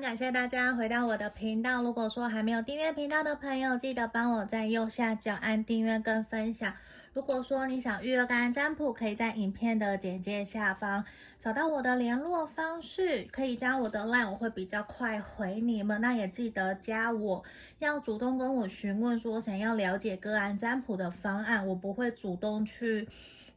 感谢大家回到我的频道。如果说还没有订阅频道的朋友，记得帮我在右下角按订阅跟分享。如果说你想预约个案占卜，可以在影片的简介下方找到我的联络方式，可以加我的 line，我会比较快回你们。那也记得加我，要主动跟我询问说想要了解个案占卜的方案，我不会主动去。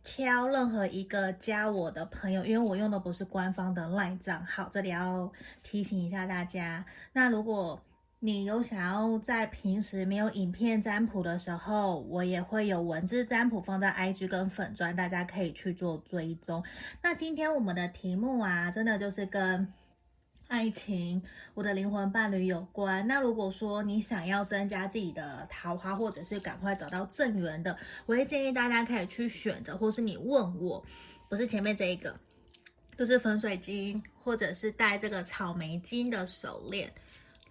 挑任何一个加我的朋友，因为我用的不是官方的 LINE 账号，这里要提醒一下大家。那如果你有想要在平时没有影片占卜的时候，我也会有文字占卜放在 IG 跟粉砖，大家可以去做追踪。那今天我们的题目啊，真的就是跟。爱情，我的灵魂伴侣有关。那如果说你想要增加自己的桃花，或者是赶快找到正缘的，我会建议大家可以去选择，或是你问我，不是前面这一个，就是粉水晶，或者是戴这个草莓金的手链。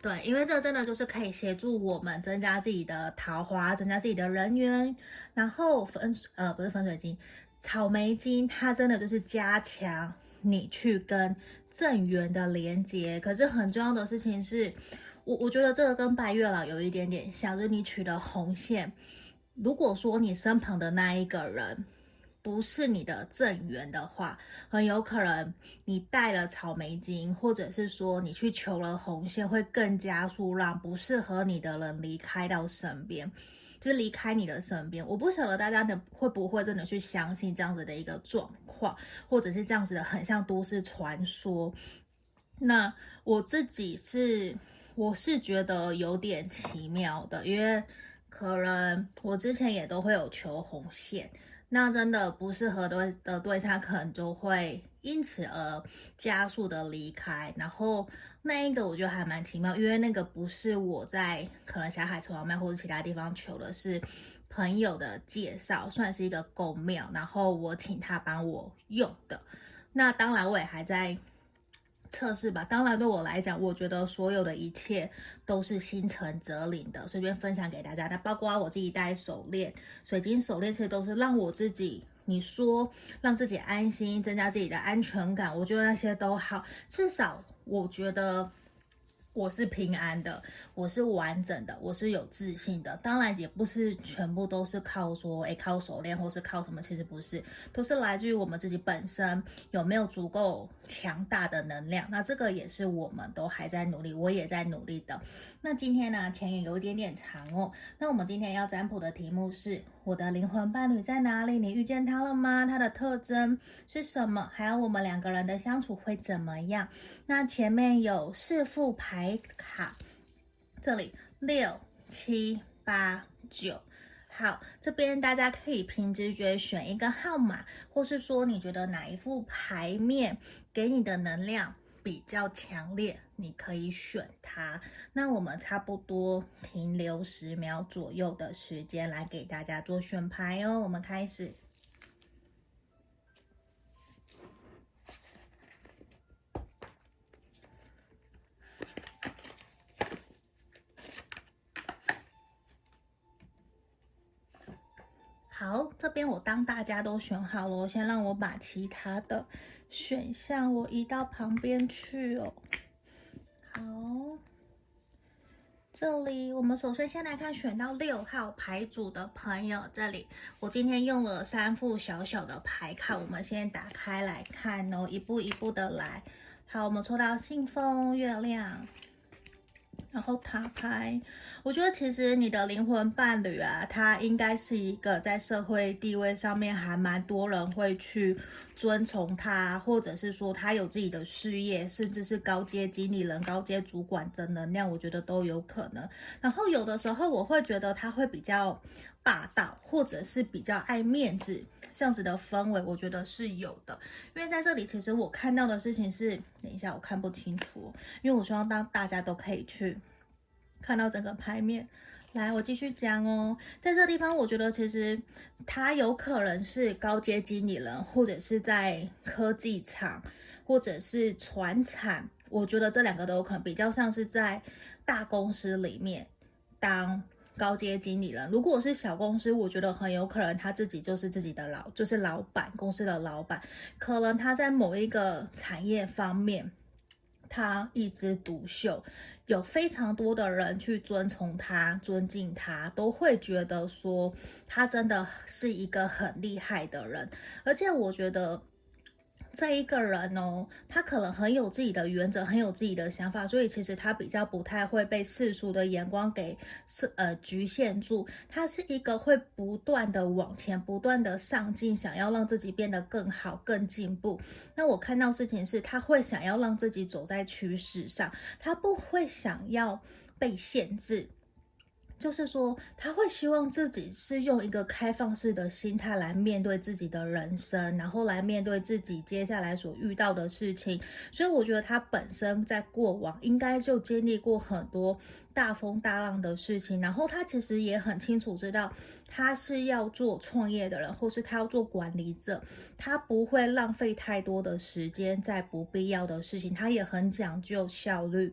对，因为这真的就是可以协助我们增加自己的桃花，增加自己的人缘。然后粉，呃，不是粉水晶，草莓金，它真的就是加强。你去跟正缘的连接，可是很重要的事情是，我我觉得这个跟白月老有一点点像，就是你取的红线。如果说你身旁的那一个人不是你的正缘的话，很有可能你带了草莓金，或者是说你去求了红线，会更加速让不适合你的人离开到身边。就离开你的身边，我不晓得大家能会不会真的去相信这样子的一个状况，或者是这样子的很像都市传说。那我自己是，我是觉得有点奇妙的，因为可能我之前也都会有求红线，那真的不适合的的对象，可能就会因此而加速的离开，然后。那一个我觉得还蛮奇妙，因为那个不是我在可能小海城隍庙或者其他地方求的，是朋友的介绍，算是一个公庙，然后我请他帮我用的。那当然我也还在测试吧。当然对我来讲，我觉得所有的一切都是心诚则灵的，随便分享给大家。那包括我自己戴手链、水晶手链，这些都是让我自己，你说让自己安心，增加自己的安全感，我觉得那些都好，至少。我觉得我是平安的，我是完整的，我是有自信的。当然也不是全部都是靠说，诶，靠手链或是靠什么，其实不是，都是来自于我们自己本身有没有足够强大的能量。那这个也是我们都还在努力，我也在努力的。那今天呢，前言有一点点长哦。那我们今天要占卜的题目是。我的灵魂伴侣在哪里？你遇见他了吗？他的特征是什么？还有我们两个人的相处会怎么样？那前面有四副牌卡，这里六七八九，好，这边大家可以凭直觉选一个号码，或是说你觉得哪一副牌面给你的能量比较强烈，你可以选它。那我们差不多停留十秒左右的时间来给大家做选牌哦。我们开始。好，这边我当大家都选好了，我先让我把其他的。选项我移到旁边去哦。好，这里我们首先先来看选到六号牌组的朋友，这里我今天用了三副小小的牌卡，我们先打开来看哦，一步一步的来。好，我们抽到信封、月亮。然后他拍，我觉得其实你的灵魂伴侣啊，他应该是一个在社会地位上面还蛮多人会去尊崇他，或者是说他有自己的事业，甚至是高阶经理人、高阶主管的能量，我觉得都有可能。然后有的时候我会觉得他会比较霸道，或者是比较爱面子，这样子的氛围，我觉得是有的。因为在这里，其实我看到的事情是，等一下我看不清楚，因为我希望当大家都可以去。看到整个牌面，来，我继续讲哦。在这地方，我觉得其实他有可能是高阶经理人，或者是在科技厂，或者是传产。我觉得这两个都有可能，比较像是在大公司里面当高阶经理人。如果是小公司，我觉得很有可能他自己就是自己的老，就是老板，公司的老板，可能他在某一个产业方面。他一枝独秀，有非常多的人去尊崇他、尊敬他，都会觉得说他真的是一个很厉害的人。而且我觉得这一个人哦，他可能很有自己的原则，很有自己的想法，所以其实他比较不太会被世俗的眼光给是呃局限住。他是一个会不断的往前、不断的上进，想要让自己变得更好、更进步。那我看到事情是，他会想要让自己走在趋势上，他不会想要被限制。就是说，他会希望自己是用一个开放式的心态来面对自己的人生，然后来面对自己接下来所遇到的事情。所以，我觉得他本身在过往应该就经历过很多大风大浪的事情，然后他其实也很清楚知道，他是要做创业的人，或是他要做管理者，他不会浪费太多的时间在不必要的事情，他也很讲究效率。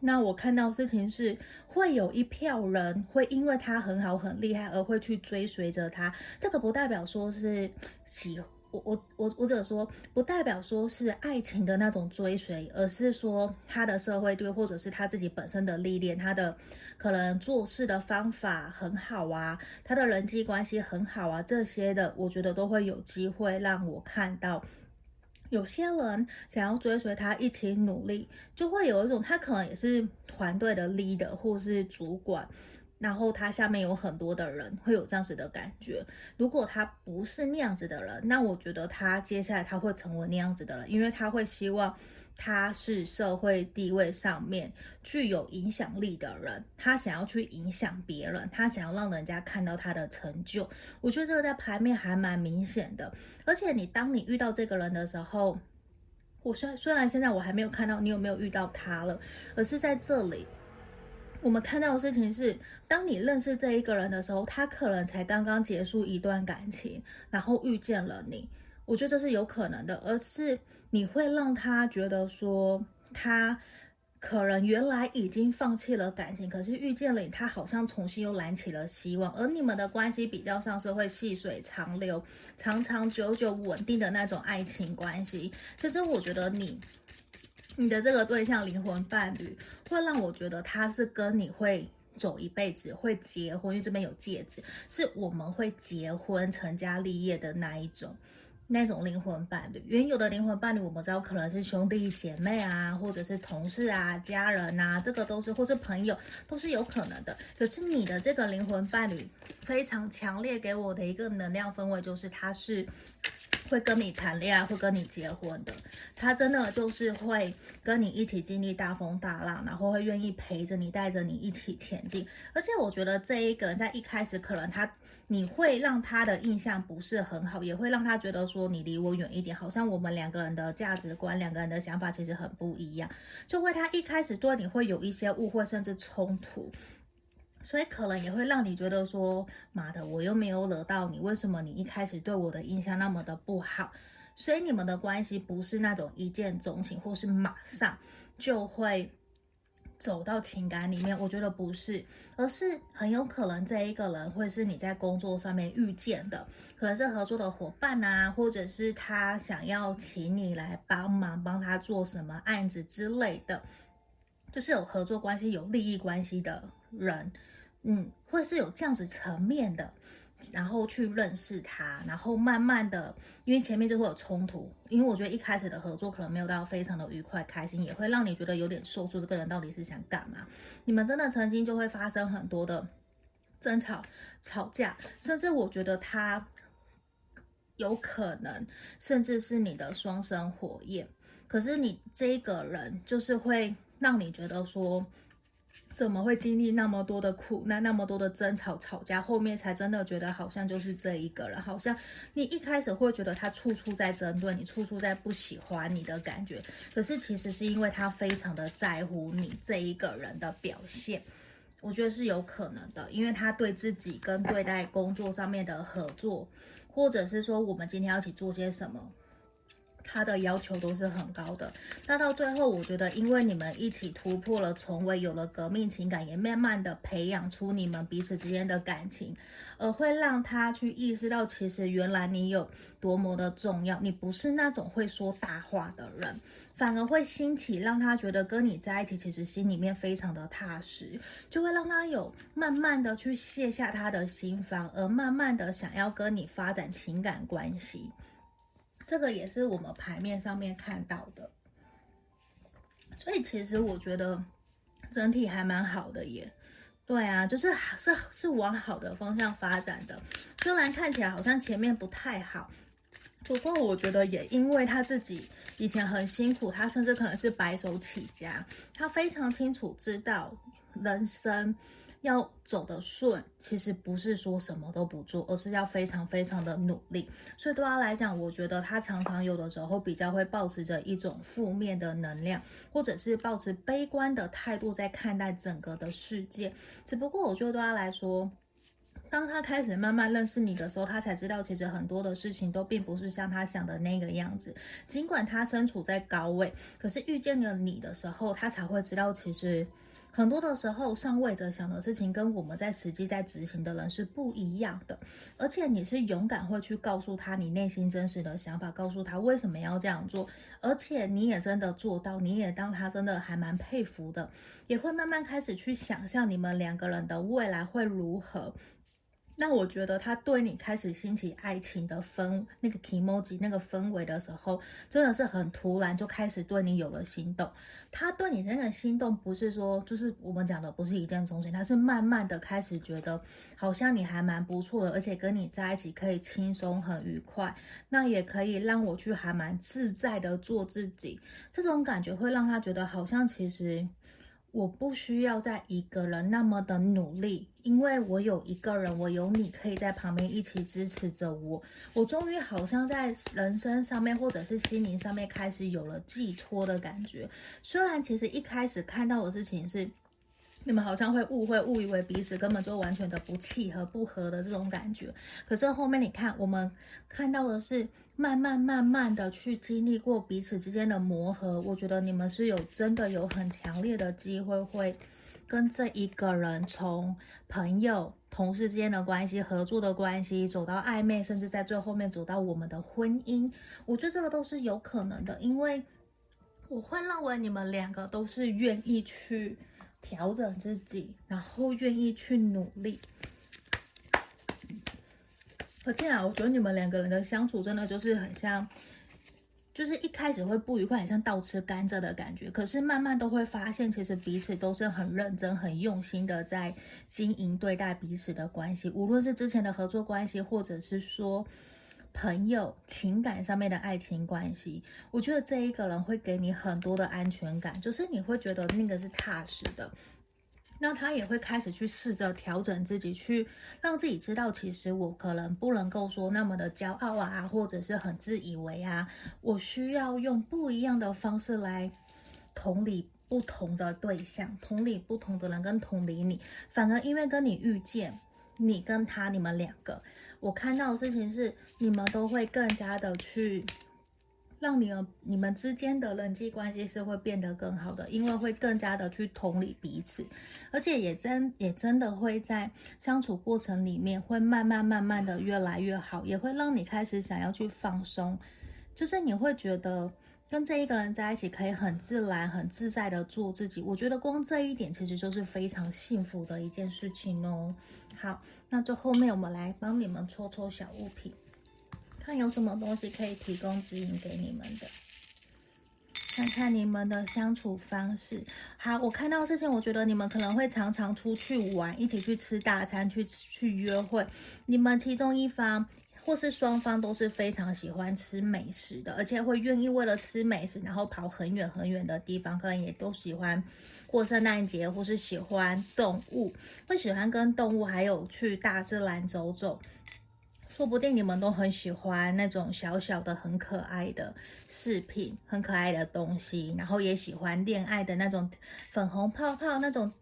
那我看到事情是，会有一票人会因为他很好很厉害而会去追随着他。这个不代表说是喜我我我我只能说不代表说是爱情的那种追随，而是说他的社会对或者是他自己本身的历练，他的可能做事的方法很好啊，他的人际关系很好啊，这些的我觉得都会有机会让我看到。有些人想要追随他一起努力，就会有一种他可能也是团队的 leader 或是主管，然后他下面有很多的人，会有这样子的感觉。如果他不是那样子的人，那我觉得他接下来他会成为那样子的人，因为他会希望。他是社会地位上面具有影响力的人，他想要去影响别人，他想要让人家看到他的成就。我觉得这个在牌面还蛮明显的。而且你当你遇到这个人的时候，我虽虽然现在我还没有看到你有没有遇到他了，而是在这里，我们看到的事情是，当你认识这一个人的时候，他可能才刚刚结束一段感情，然后遇见了你。我觉得这是有可能的，而是你会让他觉得说，他可能原来已经放弃了感情，可是遇见了你，他好像重新又燃起了希望，而你们的关系比较像是会细水长流、长长久久、稳定的那种爱情关系。其实我觉得你，你的这个对象灵魂伴侣，会让我觉得他是跟你会走一辈子，会结婚，因为这边有戒指，是我们会结婚、成家立业的那一种。那种灵魂伴侣，原有的灵魂伴侣，我们知道可能是兄弟姐妹啊，或者是同事啊、家人啊，这个都是，或是朋友，都是有可能的。可是你的这个灵魂伴侣非常强烈，给我的一个能量氛围就是，他是会跟你谈恋爱，会跟你结婚的。他真的就是会跟你一起经历大风大浪，然后会愿意陪着你，带着你一起前进。而且我觉得这一个人在一开始可能他。你会让他的印象不是很好，也会让他觉得说你离我远一点，好像我们两个人的价值观、两个人的想法其实很不一样，就会他一开始对你会有一些误会甚至冲突，所以可能也会让你觉得说，妈的，我又没有惹到你，为什么你一开始对我的印象那么的不好？所以你们的关系不是那种一见钟情，或是马上就会。走到情感里面，我觉得不是，而是很有可能这一个人会是你在工作上面遇见的，可能是合作的伙伴啊，或者是他想要请你来帮忙，帮他做什么案子之类的，就是有合作关系、有利益关系的人，嗯，会是有这样子层面的。然后去认识他，然后慢慢的，因为前面就会有冲突，因为我觉得一开始的合作可能没有到非常的愉快、开心，也会让你觉得有点受挫，这个人到底是想干嘛？你们真的曾经就会发生很多的争吵、吵架，甚至我觉得他有可能，甚至是你的双生火焰。可是你这个人就是会让你觉得说。怎么会经历那么多的苦难，那么多的争吵、吵架，后面才真的觉得好像就是这一个人，好像你一开始会觉得他处处在针对你，处处在不喜欢你的感觉，可是其实是因为他非常的在乎你这一个人的表现，我觉得是有可能的，因为他对自己跟对待工作上面的合作，或者是说我们今天要一起做些什么。他的要求都是很高的。那到最后，我觉得因为你们一起突破了重围，有了革命情感，也慢慢的培养出你们彼此之间的感情，而会让他去意识到，其实原来你有多么的重要，你不是那种会说大话的人。反而会兴起，让他觉得跟你在一起，其实心里面非常的踏实，就会让他有慢慢的去卸下他的心防，而慢慢的想要跟你发展情感关系。这个也是我们牌面上面看到的，所以其实我觉得整体还蛮好的耶。对啊，就是是是往好的方向发展的，虽然看起来好像前面不太好。不过我觉得也因为他自己以前很辛苦，他甚至可能是白手起家，他非常清楚知道人生要走得顺，其实不是说什么都不做，而是要非常非常的努力。所以对他来讲，我觉得他常常有的时候比较会抱持着一种负面的能量，或者是抱持悲观的态度在看待整个的世界。只不过我觉得对他来说，当他开始慢慢认识你的时候，他才知道其实很多的事情都并不是像他想的那个样子。尽管他身处在高位，可是遇见了你的时候，他才会知道其实很多的时候上位者想的事情跟我们在实际在执行的人是不一样的。而且你是勇敢会去告诉他你内心真实的想法，告诉他为什么要这样做，而且你也真的做到，你也当他真的还蛮佩服的，也会慢慢开始去想象你们两个人的未来会如何。那我觉得他对你开始兴起爱情的氛，那个 emoji 那个氛围的时候，真的是很突然就开始对你有了心动。他对你那个心动，不是说就是我们讲的不是一见钟情，他是慢慢的开始觉得好像你还蛮不错的，而且跟你在一起可以轻松很愉快，那也可以让我去还蛮自在的做自己。这种感觉会让他觉得好像其实。我不需要再一个人那么的努力，因为我有一个人，我有你可以在旁边一起支持着我。我终于好像在人生上面或者是心灵上面开始有了寄托的感觉。虽然其实一开始看到的事情是。你们好像会误会、误以为彼此根本就完全的不契合、不合的这种感觉。可是后面你看，我们看到的是慢慢、慢慢的去经历过彼此之间的磨合。我觉得你们是有真的有很强烈的机会，会跟这一个人从朋友、同事之间的关系、合作的关系走到暧昧，甚至在最后面走到我们的婚姻。我觉得这个都是有可能的，因为我会认为你们两个都是愿意去。调整自己，然后愿意去努力。而且啊，我觉得你们两个人的相处真的就是很像，就是一开始会不愉快，很像倒吃甘蔗的感觉。可是慢慢都会发现，其实彼此都是很认真、很用心的在经营对待彼此的关系，无论是之前的合作关系，或者是说。朋友情感上面的爱情关系，我觉得这一个人会给你很多的安全感，就是你会觉得那个是踏实的。那他也会开始去试着调整自己，去让自己知道，其实我可能不能够说那么的骄傲啊，或者是很自以为啊，我需要用不一样的方式来同理不同的对象，同理不同的人跟同理你，反而因为跟你遇见，你跟他你们两个。我看到的事情是，你们都会更加的去让你们你们之间的人际关系是会变得更好的，因为会更加的去同理彼此，而且也真也真的会在相处过程里面会慢慢慢慢的越来越好，也会让你开始想要去放松，就是你会觉得跟这一个人在一起可以很自然、很自在的做自己。我觉得光这一点其实就是非常幸福的一件事情哦。好。那就后面我们来帮你们抽抽小物品，看有什么东西可以提供指引给你们的，看看你们的相处方式。好，我看到的事情，我觉得你们可能会常常出去玩，一起去吃大餐，去去约会。你们其中一方或是双方都是非常喜欢吃美食的，而且会愿意为了吃美食，然后跑很远很远的地方，可能也都喜欢。过圣诞节，或是喜欢动物，会喜欢跟动物，还有去大自然走走。说不定你们都很喜欢那种小小的、很可爱的饰品，很可爱的东西，然后也喜欢恋爱的那种粉红泡泡，那种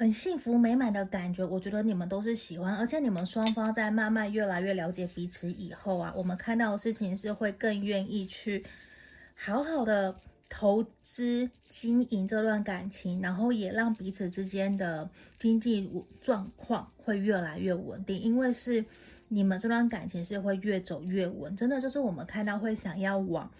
很幸福美满的感觉，我觉得你们都是喜欢，而且你们双方在慢慢越来越了解彼此以后啊，我们看到的事情是会更愿意去好好的投资经营这段感情，然后也让彼此之间的经济状况会越来越稳定，因为是你们这段感情是会越走越稳，真的就是我们看到会想要往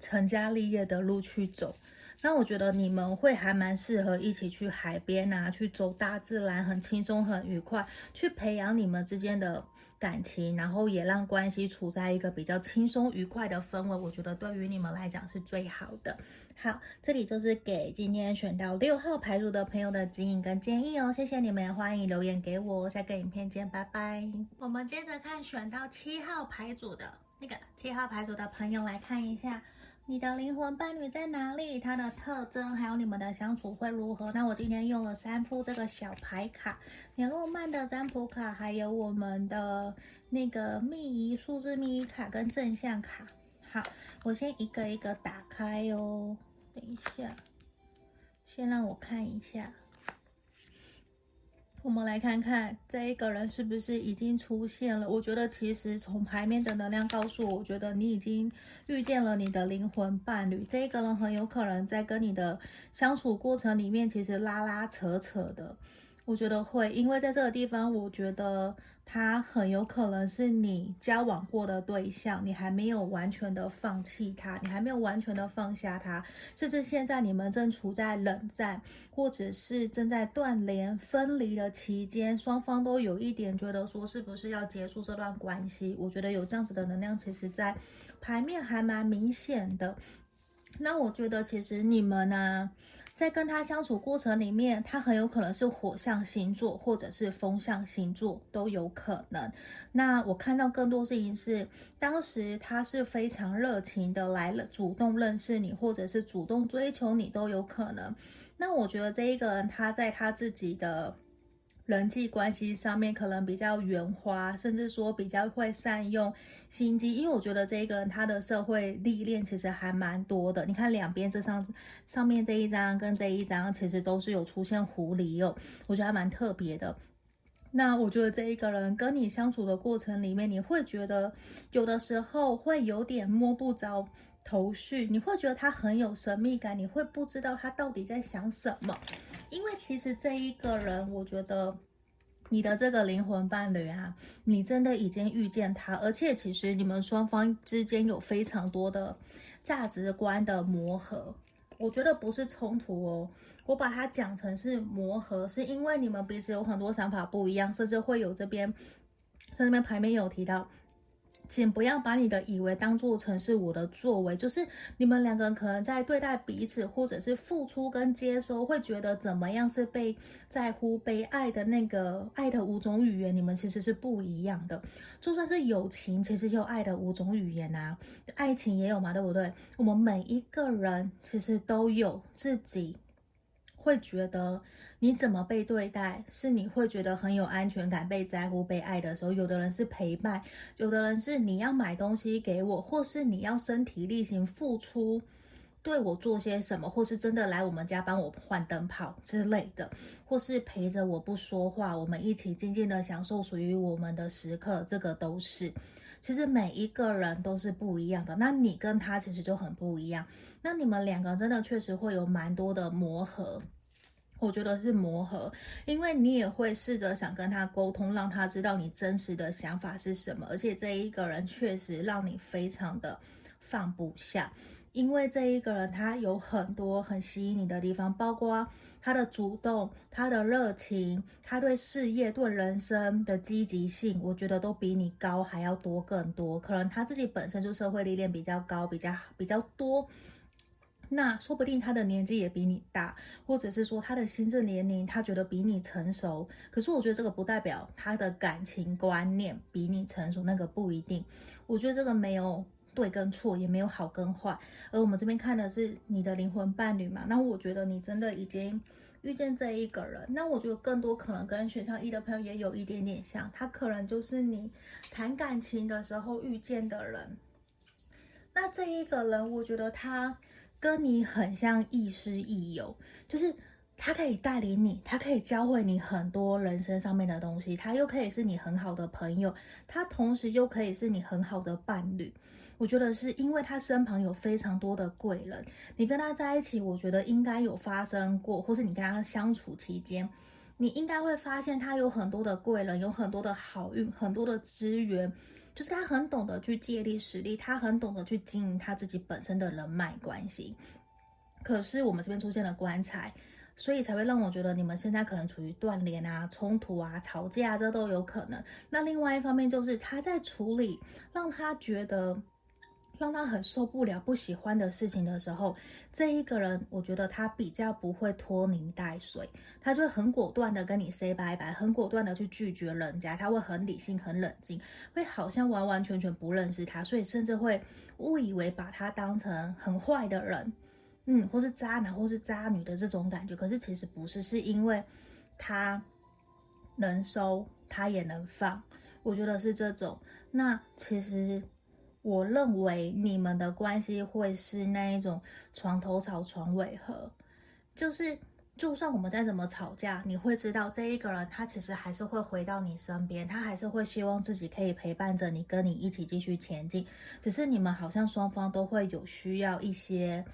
成家立业的路去走。那我觉得你们会还蛮适合一起去海边啊，去走大自然，很轻松很愉快，去培养你们之间的感情，然后也让关系处在一个比较轻松愉快的氛围。我觉得对于你们来讲是最好的。好，这里就是给今天选到六号牌组的朋友的指引跟建议哦。谢谢你们，欢迎留言给我。下个影片见，拜拜。我们接着看选到七号牌组的那个七号牌组的朋友来看一下。你的灵魂伴侣在哪里？他的特征还有你们的相处会如何？那我今天用了三副这个小牌卡，年诺曼的占卜卡，还有我们的那个密仪数字密仪卡跟正向卡。好，我先一个一个打开哦。等一下，先让我看一下。我们来看看这一个人是不是已经出现了。我觉得其实从牌面的能量告诉我，我觉得你已经遇见了你的灵魂伴侣。这一个人很有可能在跟你的相处过程里面，其实拉拉扯扯的。我觉得会，因为在这个地方，我觉得他很有可能是你交往过的对象，你还没有完全的放弃他，你还没有完全的放下他，甚至现在你们正处在冷战，或者是正在断联、分离的期间，双方都有一点觉得说是不是要结束这段关系。我觉得有这样子的能量，其实在牌面还蛮明显的。那我觉得其实你们呢、在跟他相处过程里面，他很有可能是火象星座，或者是风象星座都有可能。那我看到更多事情是，当时他是非常热情的来了，主动认识你，或者是主动追求你都有可能。那我觉得这一个人他在他自己的。人际关系上面可能比较圆滑，甚至说比较会善用心机，因为我觉得这一个人他的社会历练其实还蛮多的。你看两边这上上面这一张跟这一张，其实都是有出现狐狸哦，我觉得还蛮特别的。那我觉得这一个人跟你相处的过程里面，你会觉得有的时候会有点摸不着头绪，你会觉得他很有神秘感，你会不知道他到底在想什么。因为其实这一个人，我觉得你的这个灵魂伴侣啊，你真的已经遇见他，而且其实你们双方之间有非常多的价值观的磨合。我觉得不是冲突哦，我把它讲成是磨合，是因为你们彼此有很多想法不一样，甚至会有这边在这边牌面有提到。请不要把你的以为当做成是我的作为，就是你们两个人可能在对待彼此，或者是付出跟接收，会觉得怎么样是被在乎、被爱的那个爱的五种语言，你们其实是不一样的。就算是友情，其实有爱的五种语言啊，爱情也有嘛，对不对？我们每一个人其实都有自己会觉得。你怎么被对待，是你会觉得很有安全感、被在乎、被爱的时候。有的人是陪伴，有的人是你要买东西给我，或是你要身体力行付出，对我做些什么，或是真的来我们家帮我换灯泡之类的，或是陪着我不说话，我们一起静静的享受属于我们的时刻。这个都是，其实每一个人都是不一样的。那你跟他其实就很不一样。那你们两个真的确实会有蛮多的磨合。我觉得是磨合，因为你也会试着想跟他沟通，让他知道你真实的想法是什么。而且这一个人确实让你非常的放不下，因为这一个人他有很多很吸引你的地方，包括他的主动、他的热情、他对事业、对人生的积极性，我觉得都比你高还要多更多。可能他自己本身就社会历练比较高，比较比较多。那说不定他的年纪也比你大，或者是说他的心智年龄他觉得比你成熟。可是我觉得这个不代表他的感情观念比你成熟，那个不一定。我觉得这个没有对跟错，也没有好跟坏。而我们这边看的是你的灵魂伴侣嘛，那我觉得你真的已经遇见这一个人。那我觉得更多可能跟选项一的朋友也有一点点像，他可能就是你谈感情的时候遇见的人。那这一个人，我觉得他。跟你很像亦师亦友，就是他可以带领你，他可以教会你很多人生上面的东西，他又可以是你很好的朋友，他同时又可以是你很好的伴侣。我觉得是因为他身旁有非常多的贵人，你跟他在一起，我觉得应该有发生过，或是你跟他相处期间，你应该会发现他有很多的贵人，有很多的好运，很多的资源，就是他很懂得去借力使力，他很懂得去经营他自己本身的人脉关系。可是我们这边出现了棺材。所以才会让我觉得你们现在可能处于断联啊、冲突啊、吵架，这都有可能。那另外一方面就是他在处理让他觉得让他很受不了、不喜欢的事情的时候，这一个人我觉得他比较不会拖泥带水，他就会很果断的跟你 say 拜拜，很果断的去拒绝人家，他会很理性、很冷静，会好像完完全全不认识他，所以甚至会误以为把他当成很坏的人。嗯，或是渣男，或是渣女的这种感觉，可是其实不是，是因为他能收，他也能放，我觉得是这种。那其实我认为你们的关系会是那一种床头吵，床尾和，就是就算我们再怎么吵架，你会知道这一个人他其实还是会回到你身边，他还是会希望自己可以陪伴着你，跟你一起继续前进。只是你们好像双方都会有需要一些。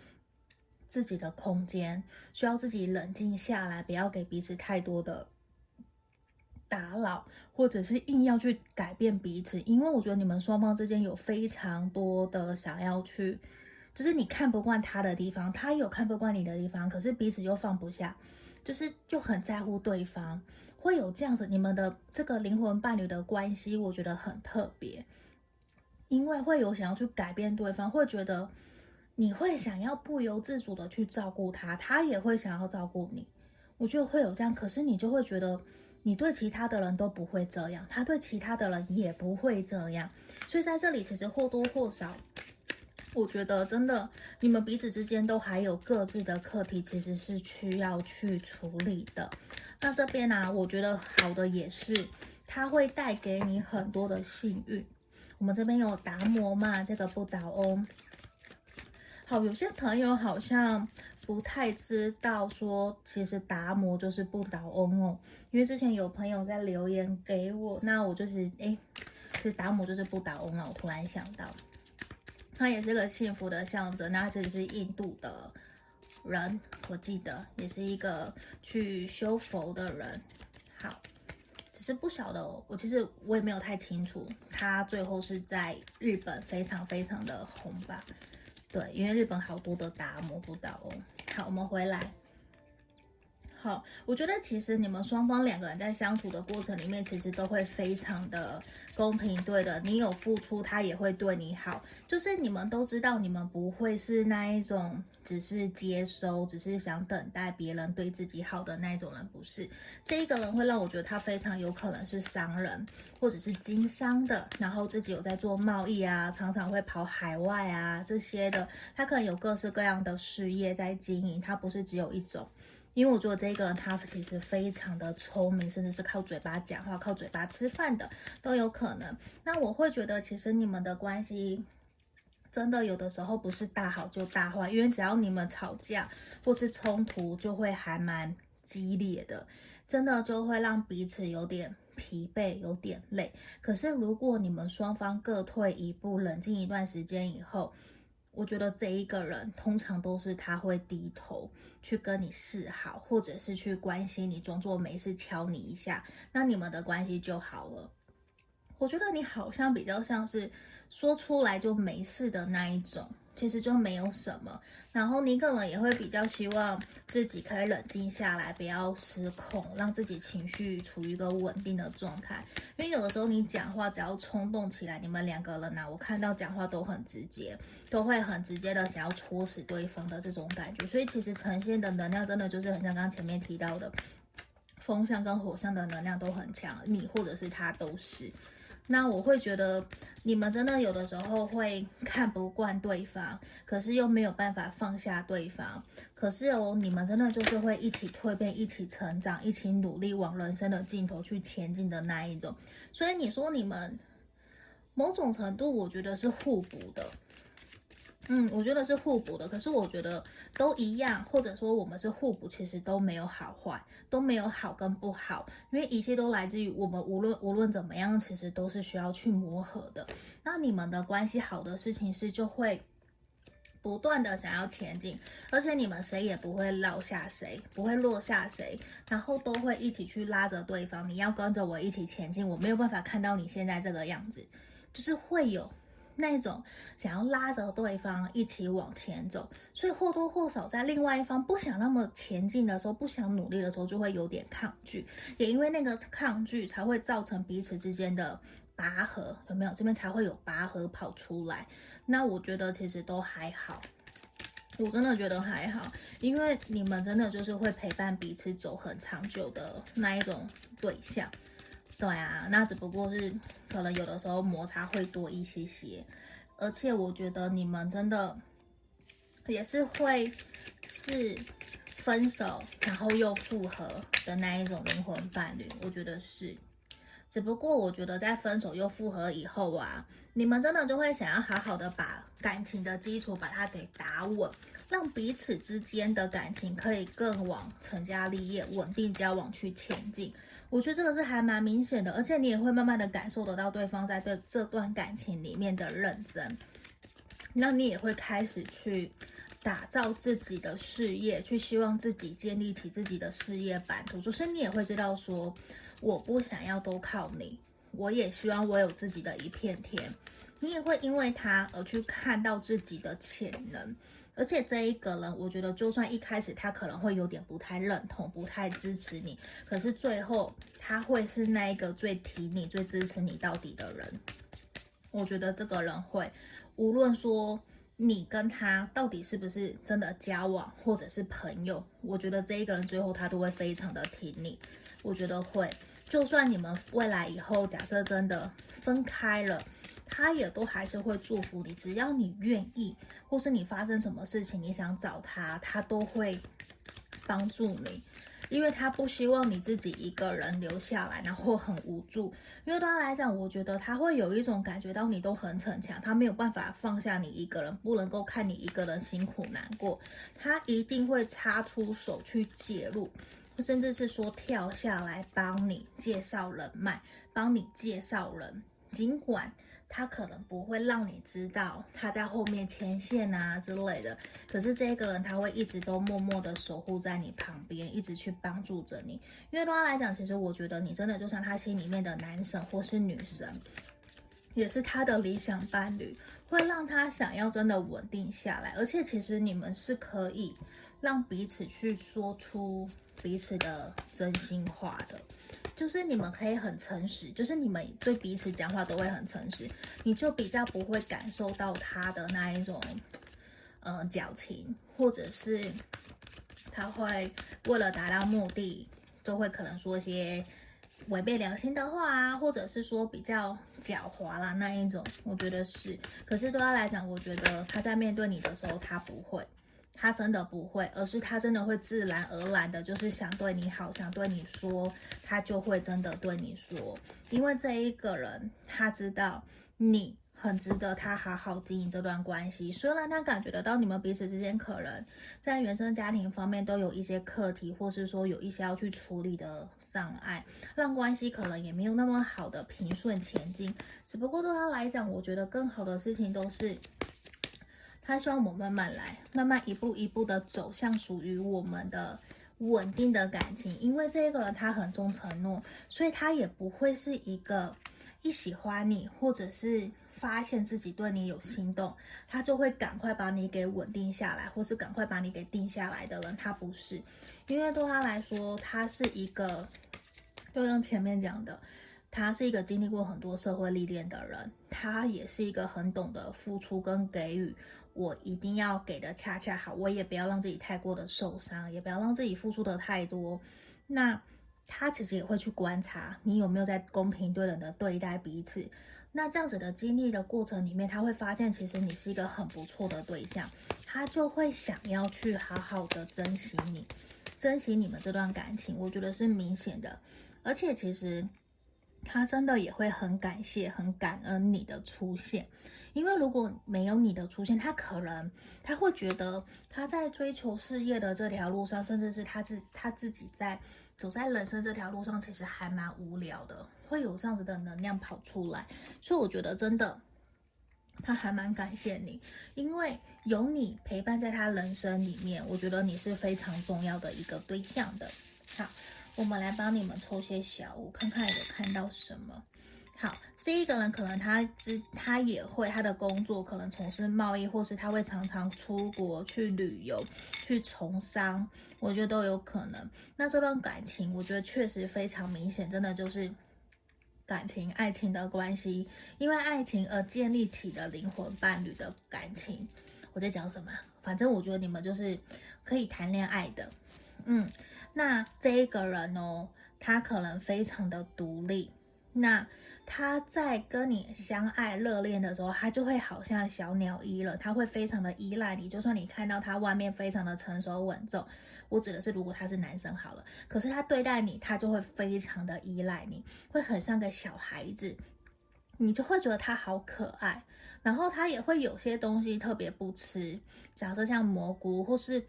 自己的空间需要自己冷静下来，不要给彼此太多的打扰，或者是硬要去改变彼此。因为我觉得你们双方之间有非常多的想要去，就是你看不惯他的地方，他有看不惯你的地方，可是彼此又放不下，就是又很在乎对方，会有这样子。你们的这个灵魂伴侣的关系，我觉得很特别，因为会有想要去改变对方，会觉得。你会想要不由自主的去照顾他，他也会想要照顾你。我觉得会有这样，可是你就会觉得你对其他的人都不会这样，他对其他的人也不会这样。所以在这里，其实或多或少，我觉得真的，你们彼此之间都还有各自的课题，其实是需要去处理的。那这边呢、啊，我觉得好的也是，他会带给你很多的幸运。我们这边有达摩嘛，这个不倒翁。好，有些朋友好像不太知道说，其实达摩就是不倒翁哦。因为之前有朋友在留言给我，那我就是哎，其实达摩就是不倒翁啊。我突然想到，他也是个幸福的象征。那他其实是印度的人，我记得也是一个去修佛的人。好，只是不晓得，我其实我也没有太清楚，他最后是在日本非常非常的红吧。对，因为日本好多都达摩不到哦。好，我们回来。好，我觉得其实你们双方两个人在相处的过程里面，其实都会非常的公平，对的。你有付出，他也会对你好。就是你们都知道，你们不会是那一种只是接收，只是想等待别人对自己好的那一种人，不是。这一个人会让我觉得他非常有可能是商人，或者是经商的，然后自己有在做贸易啊，常常会跑海外啊这些的。他可能有各式各样的事业在经营，他不是只有一种。因为我觉得这个人他其实非常的聪明，甚至是靠嘴巴讲话、靠嘴巴吃饭的都有可能。那我会觉得，其实你们的关系真的有的时候不是大好就大坏，因为只要你们吵架或是冲突，就会还蛮激烈的，真的就会让彼此有点疲惫、有点累。可是如果你们双方各退一步，冷静一段时间以后，我觉得这一个人通常都是他会低头去跟你示好，或者是去关心你，装作没事敲你一下，那你们的关系就好了。我觉得你好像比较像是说出来就没事的那一种。其实就没有什么，然后你可能也会比较希望自己可以冷静下来，不要失控，让自己情绪处于一个稳定的状态。因为有的时候你讲话只要冲动起来，你们两个人呢、我看到讲话都很直接，都会很直接的想要戳死对方的这种感觉。所以其实呈现的能量真的就是很像刚刚前面提到的，风象跟火象的能量都很强，你或者是他都是。那我会觉得你们真的有的时候会看不惯对方，可是又没有办法放下对方。可是哦，你们真的就是会一起蜕变、一起成长、一起努力往人生的尽头去前进的那一种。所以你说你们某种程度，我觉得是互补的。嗯，我觉得是互补的，可是我觉得都一样，或者说我们是互补，其实都没有好坏，都没有好跟不好，因为一切都来自于我们无论无论怎么样，其实都是需要去磨合的。那你们的关系好的事情是就会不断的想要前进，而且你们谁也不会落下谁，不会落下谁，然后都会一起去拉着对方，你要跟着我一起前进，我没有办法看到你现在这个样子，就是会有。那种想要拉着对方一起往前走，所以或多或少在另外一方不想那么前进的时候，不想努力的时候，就会有点抗拒。也因为那个抗拒，才会造成彼此之间的拔河，有没有？这边才会有拔河跑出来。那我觉得其实都还好，我真的觉得还好，因为你们真的就是会陪伴彼此走很长久的那一种对象。对啊，那只不过是可能有的时候摩擦会多一些些，而且我觉得你们真的也是会是分手然后又复合的那一种灵魂伴侣，我觉得是。只不过我觉得在分手又复合以后啊，你们真的就会想要好好的把感情的基础把它给打稳，让彼此之间的感情可以更往成家立业、稳定交往去前进。我觉得这个是还蛮明显的，而且你也会慢慢的感受得到对方在这这段感情里面的认真，那你也会开始去打造自己的事业，去希望自己建立起自己的事业版图。就是你也会知道说，我不想要都靠你，我也希望我有自己的一片天。你也会因为他而去看到自己的潜能。而且这一个人，我觉得就算一开始他可能会有点不太认同、不太支持你，可是最后他会是那一个最挺你、最支持你到底的人。我觉得这个人会，无论说你跟他到底是不是真的交往或者是朋友，我觉得这一个人最后他都会非常的挺你。我觉得会，就算你们未来以后假设真的分开了。他也都还是会祝福你，只要你愿意，或是你发生什么事情，你想找他，他都会帮助你，因为他不希望你自己一个人留下来，然后很无助。因为对他来讲，我觉得他会有一种感觉到你都很逞强，他没有办法放下你一个人，不能够看你一个人辛苦难过，他一定会插出手去介入，甚至是说跳下来帮你介绍人脉，帮你介绍人，尽管。他可能不会让你知道他在后面牵线啊之类的，可是这个人他会一直都默默的守护在你旁边，一直去帮助着你。因为对他来讲，其实我觉得你真的就像他心里面的男神或是女神，也是他的理想伴侣，会让他想要真的稳定下来。而且其实你们是可以让彼此去说出彼此的真心话的。就是你们可以很诚实，就是你们对彼此讲话都会很诚实，你就比较不会感受到他的那一种，呃，矫情，或者是他会为了达到目的，就会可能说一些违背良心的话啊，或者是说比较狡猾啦那一种，我觉得是。可是对他来讲，我觉得他在面对你的时候，他不会。他真的不会，而是他真的会自然而然的，就是想对你好，想对你说，他就会真的对你说。因为这一个人，他知道你很值得他好好经营这段关系。虽然他感觉得到你们彼此之间可能在原生家庭方面都有一些课题，或是说有一些要去处理的障碍，让关系可能也没有那么好的平顺前进。只不过对他来讲，我觉得更好的事情都是。他希望我们慢慢来，慢慢一步一步的走向属于我们的稳定的感情。因为这个人他很重承诺，所以他也不会是一个一喜欢你，或者是发现自己对你有心动，他就会赶快把你给稳定下来，或是赶快把你给定下来的人。他不是，因为对他来说，他是一个，就像前面讲的，他是一个经历过很多社会历练的人，他也是一个很懂得付出跟给予。我一定要给的恰恰好，我也不要让自己太过的受伤，也不要让自己付出的太多。那他其实也会去观察你有没有在公平对等的对待彼此。那这样子的经历的过程里面，他会发现其实你是一个很不错的对象，他就会想要去好好的珍惜你，珍惜你们这段感情。我觉得是明显的，而且其实他真的也会很感谢、很感恩你的出现。因为如果没有你的出现，他可能他会觉得他在追求事业的这条路上，甚至是他自他自己在走在人生这条路上，其实还蛮无聊的，会有这样子的能量跑出来。所以我觉得真的。他还蛮感谢你，因为有你陪伴在他人生里面，我觉得你是非常重要的一个对象的。好，我们来帮你们抽些小物，看看有看到什么。好，这一个人可能他之他也会他的工作可能从事贸易，或是他会常常出国去旅游、去从商，我觉得都有可能。那这段感情，我觉得确实非常明显，真的就是。感情、爱情的关系，因为爱情而建立起的灵魂伴侣的感情。我在讲什么？反正我觉得你们就是可以谈恋爱的。嗯，那这一个人哦，他可能非常的独立。那他在跟你相爱热恋的时候，他就会好像小鸟依人，他会非常的依赖你。就算你看到他外面非常的成熟稳重。我指的是，如果他是男生好了，可是他对待你，他就会非常的依赖你，会很像个小孩子，你就会觉得他好可爱。然后他也会有些东西特别不吃，假设像蘑菇，或是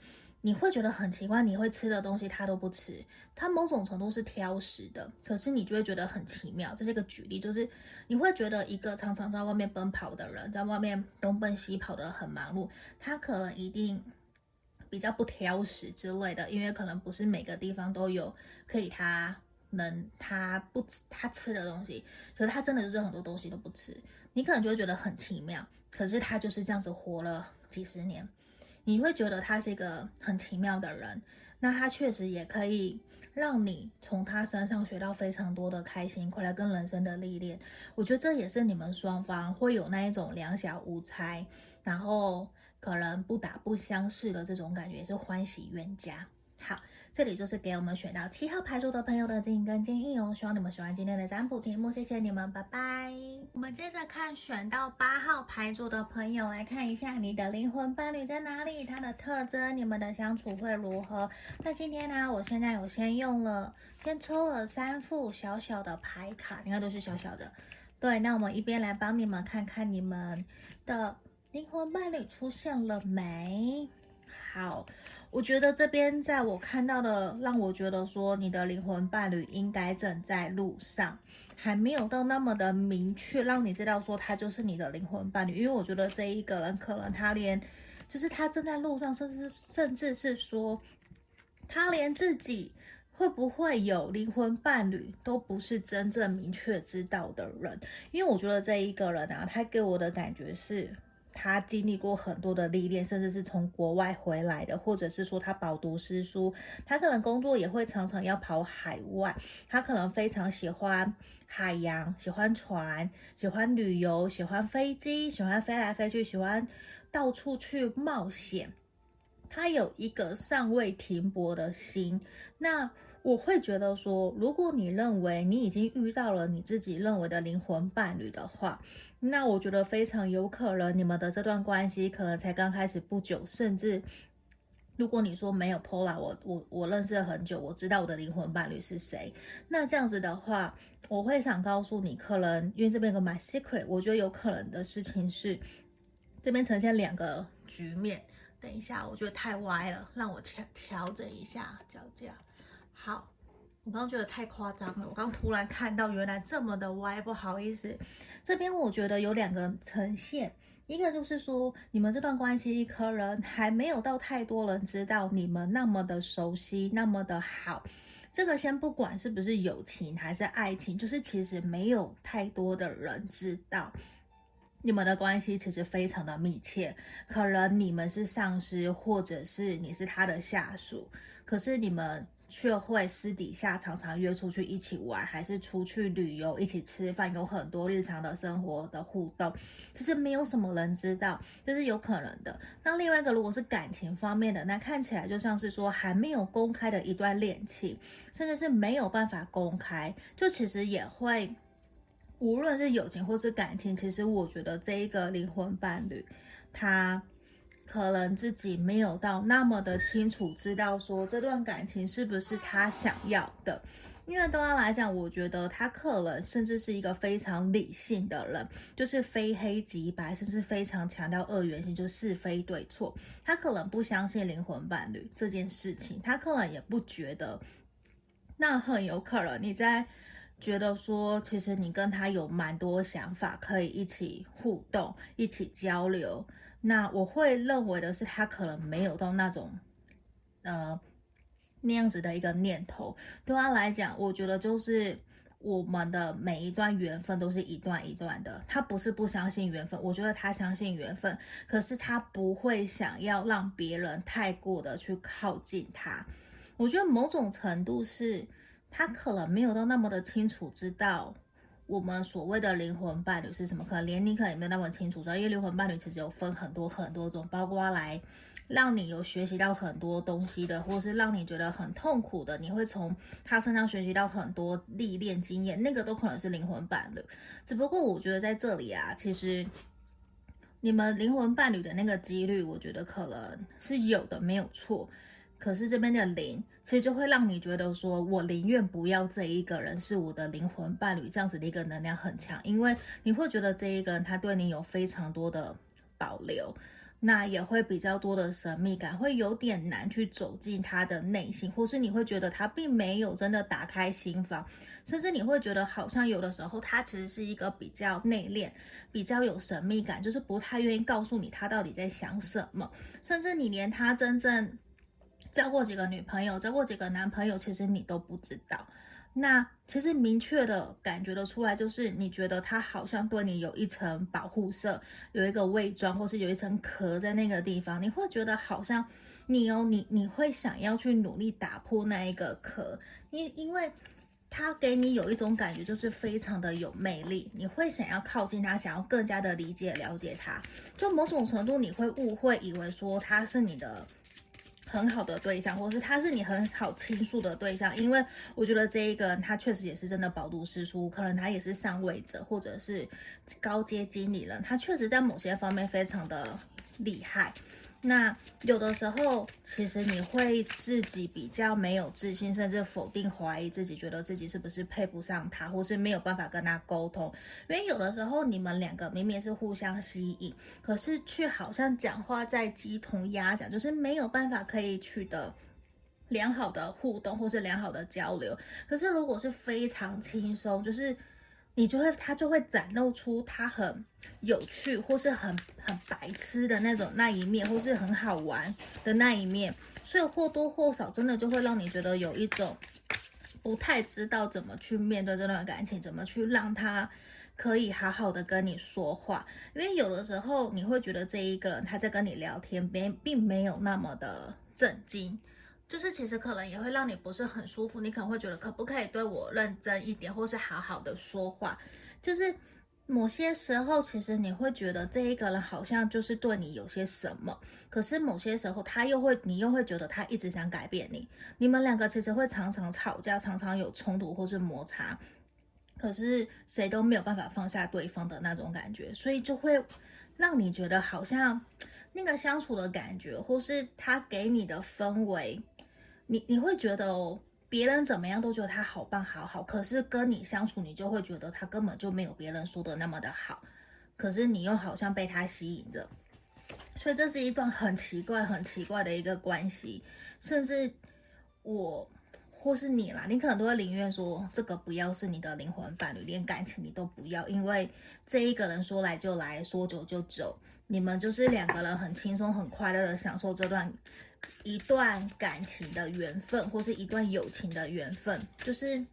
你会觉得很奇怪，你会吃的东西他都不吃，他某种程度是挑食的，可是你就会觉得很奇妙。这是一个举例，就是你会觉得一个常常在外面奔跑的人，在外面东奔西跑的很忙碌，他可能一定。比较不挑食之类的，因为可能不是每个地方都有可以他能他不吃他吃的东西，可是他真的就是很多东西都不吃，你可能就会觉得很奇妙。可是他就是这样子活了几十年，你会觉得他是一个很奇妙的人。那他确实也可以让你从他身上学到非常多的开心快乐跟人生的历练。我觉得这也是你们双方会有那一种两小无猜，然后。可能不打不相识的这种感觉，也是欢喜冤家。好，这里就是给我们选到七号牌组的朋友的指引跟建议哦。希望你们喜欢今天的占卜题目，谢谢你们，拜拜。我们接着看选到八号牌组的朋友，来看一下你的灵魂伴侣在哪里，他的特征，你们的相处会如何？那今天呢，我现在有先用了，先抽了三副小小的牌卡，你看都是小小的。对，那我们一边来帮你们看看你们的。灵魂伴侣出现了没？好，我觉得这边在我看到的，让我觉得说你的灵魂伴侣应该正在路上，还没有到那么的明确，让你知道说他就是你的灵魂伴侣。因为我觉得这一个人可能他连，就是他正在路上，甚至甚至是说，他连自己会不会有灵魂伴侣都不是真正明确知道的人。因为我觉得这一个人啊，他给我的感觉是。他经历过很多的历练，甚至是从国外回来的，或者是说他饱读诗书，他可能工作也会常常要跑海外，他可能非常喜欢海洋，喜欢船，喜欢旅游，喜欢飞机，喜欢飞来飞去，喜欢到处去冒险。他有一个尚未停泊的心，那。我会觉得说，如果你认为你已经遇到了你自己认为的灵魂伴侣的话，那我觉得非常有可能你们的这段关系可能才刚开始不久，甚至如果你说没有 Pola，我我我认识了很久，我知道我的灵魂伴侣是谁，那这样子的话，我会想告诉你，可能因为这边有个 My Secret，我觉得有可能的事情是这边呈现两个局面。等一下，我觉得太歪了，让我调调整一下脚架。好，我刚刚觉得太夸张了。我刚突然看到原来这么的歪，不好意思。这边我觉得有两个呈现，一个就是说你们这段关系可能还没有到太多人知道你们那么的熟悉，那么的好。这个先不管是不是友情还是爱情，就是其实没有太多的人知道你们的关系其实非常的密切。可能你们是上司，或者是你是他的下属，可是你们。却会私底下常常约出去一起玩，还是出去旅游一起吃饭，有很多日常的生活的互动，其实没有什么人知道，这是有可能的。那另外一个如果是感情方面的，那看起来就像是说还没有公开的一段恋情，甚至是没有办法公开，就其实也会，无论是友情或是感情，其实我觉得这一个灵魂伴侣，他。可能自己没有到那么的清楚，知道说这段感情是不是他想要的，因为对他来讲，我觉得他可能甚至是一个非常理性的人，就是非黑即白，甚至非常强调二元性，就是非对错。他可能不相信灵魂伴侣这件事情，他可能也不觉得。那很有可能你在觉得说，其实你跟他有蛮多想法，可以一起互动、一起交流。那我会认为的是，他可能没有到那种，呃。那样子的一个念头，对他来讲，我觉得就是我们的每一段缘分都是一段一段的。他不是不相信缘分，我觉得他相信缘分，可是他不会想要让别人太过的去靠近他。我觉得某种程度是，他可能没有到那么的清楚知道我们所谓的灵魂伴侣是什么，可能连你可能也没有那么清楚知道，因为灵魂伴侣其实有分很多很多种，包括来。让你有学习到很多东西的，或是让你觉得很痛苦的，你会从他身上学习到很多历练经验，那个都可能是灵魂伴侣。只不过我觉得在这里啊，其实你们灵魂伴侣的那个几率，我觉得可能是有的，没有错。可是这边的零，其实就会让你觉得说，我宁愿不要这一个人是我的灵魂伴侣，这样子的一个能量很强，因为你会觉得这一个人他对你有非常多的保留。那也会比较多的神秘感，会有点难去走进他的内心，或是你会觉得他并没有真的打开心房，甚至你会觉得好像有的时候他其实是一个比较内敛、比较有神秘感，就是不太愿意告诉你他到底在想什么，甚至你连他真正交过几个女朋友、交过几个男朋友，其实你都不知道。那其实明确的感觉得出来，就是你觉得他好像对你有一层保护色，有一个伪装，或是有一层壳在那个地方，你会觉得好像你哦，你你会想要去努力打破那一个壳，因因为他给你有一种感觉，就是非常的有魅力，你会想要靠近他，想要更加的理解了解他，就某种程度你会误会以为说他是你的。很好的对象，或是他是你很好倾诉的对象，因为我觉得这一个人他确实也是真的饱读诗书，可能他也是上位者或者是高阶经理人，他确实在某些方面非常的厉害。那有的时候，其实你会自己比较没有自信，甚至否定、怀疑自己，觉得自己是不是配不上他，或是没有办法跟他沟通。因为有的时候，你们两个明明是互相吸引，可是却好像讲话在鸡同鸭讲，就是没有办法可以取得良好的互动，或是良好的交流。可是如果是非常轻松，就是。你就会，他就会展露出他很有趣，或是很很白痴的那种那一面，或是很好玩的那一面，所以或多或少真的就会让你觉得有一种不太知道怎么去面对这段感情，怎么去让他可以好好的跟你说话，因为有的时候你会觉得这一个人他在跟你聊天，并并没有那么的震惊。就是其实可能也会让你不是很舒服，你可能会觉得可不可以对我认真一点，或是好好的说话。就是某些时候，其实你会觉得这一个人好像就是对你有些什么，可是某些时候他又会，你又会觉得他一直想改变你。你们两个其实会常常吵架，常常有冲突或是摩擦，可是谁都没有办法放下对方的那种感觉，所以就会让你觉得好像那个相处的感觉，或是他给你的氛围。你你会觉得哦，别人怎么样都觉得他好棒好好，可是跟你相处，你就会觉得他根本就没有别人说的那么的好，可是你又好像被他吸引着，所以这是一段很奇怪很奇怪的一个关系，甚至我或是你啦，你可能都会宁愿说这个不要是你的灵魂伴侣，连感情你都不要，因为这一个人说来就来，说走就走，你们就是两个人很轻松很快乐的享受这段。一段感情的缘分，或是一段友情的缘分，就是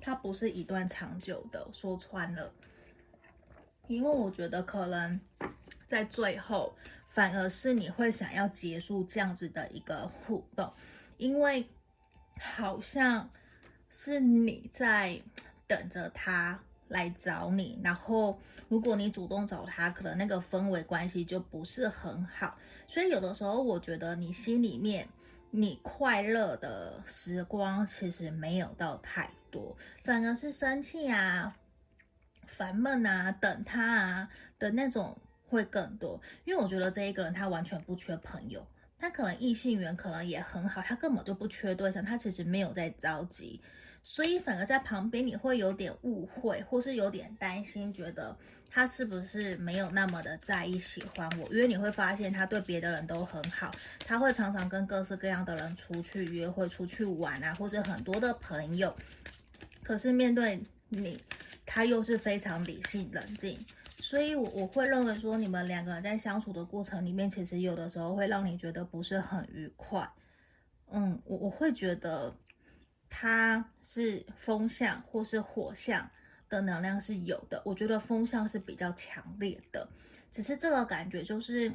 它不是一段长久的。说穿了，因为我觉得可能在最后，反而是你会想要结束这样子的一个互动，因为好像是你在等着他。来找你，然后如果你主动找他，可能那个氛围关系就不是很好。所以有的时候，我觉得你心里面你快乐的时光其实没有到太多，反而是生气啊、烦闷啊、等他啊的那种会更多。因为我觉得这一个人他完全不缺朋友，他可能异性缘可能也很好，他根本就不缺对象，他其实没有在着急。所以反而在旁边你会有点误会，或是有点担心，觉得他是不是没有那么的在意喜欢我？因为你会发现他对别的人都很好，他会常常跟各式各样的人出去约会、出去玩啊，或者很多的朋友。可是面对你，他又是非常理性冷静。所以，我我会认为说，你们两个人在相处的过程里面，其实有的时候会让你觉得不是很愉快。嗯，我我会觉得。它是风象或是火象的能量是有的，我觉得风象是比较强烈的，只是这个感觉就是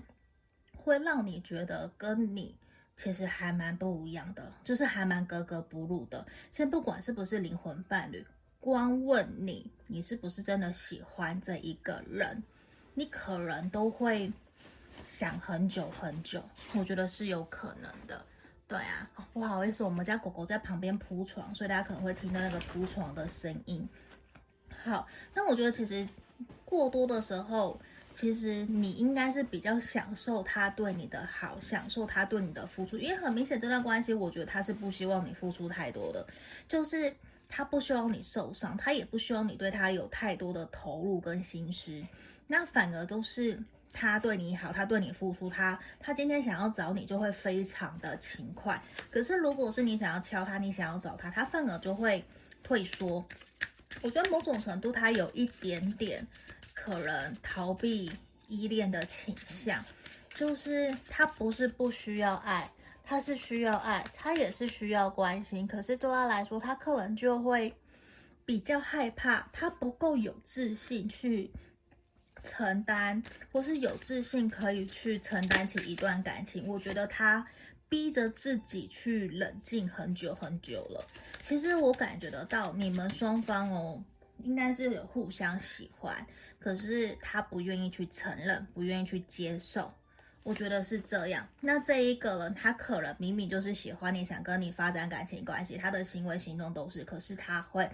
会让你觉得跟你其实还蛮不一样的，就是还蛮格格不入的。先不管是不是灵魂伴侣，光问你，你是不是真的喜欢这一个人，你可能都会想很久很久，我觉得是有可能的。对啊，不好意思，我们家狗狗在旁边铺床，所以大家可能会听到那个铺床的声音。好，那我觉得其实过多的时候，其实你应该是比较享受他对你的好，享受他对你的付出，因为很明显这段关系，我觉得他是不希望你付出太多的，就是他不希望你受伤，他也不希望你对他有太多的投入跟心思，那反而都是。他对你好，他对你付出，他他今天想要找你就会非常的勤快。可是如果是你想要敲他，你想要找他，他反而就会退缩。我觉得某种程度他有一点点可能逃避依恋的倾向，就是他不是不需要爱，他是需要爱，他也是需要关心。可是对他来说，他可能就会比较害怕，他不够有自信去。承担，或是有自信可以去承担起一段感情，我觉得他逼着自己去冷静很久很久了。其实我感觉得到，你们双方哦，应该是有互相喜欢，可是他不愿意去承认，不愿意去接受。我觉得是这样。那这一个人，他可能明明就是喜欢你，想跟你发展感情关系，他的行为行动都是，可是他会。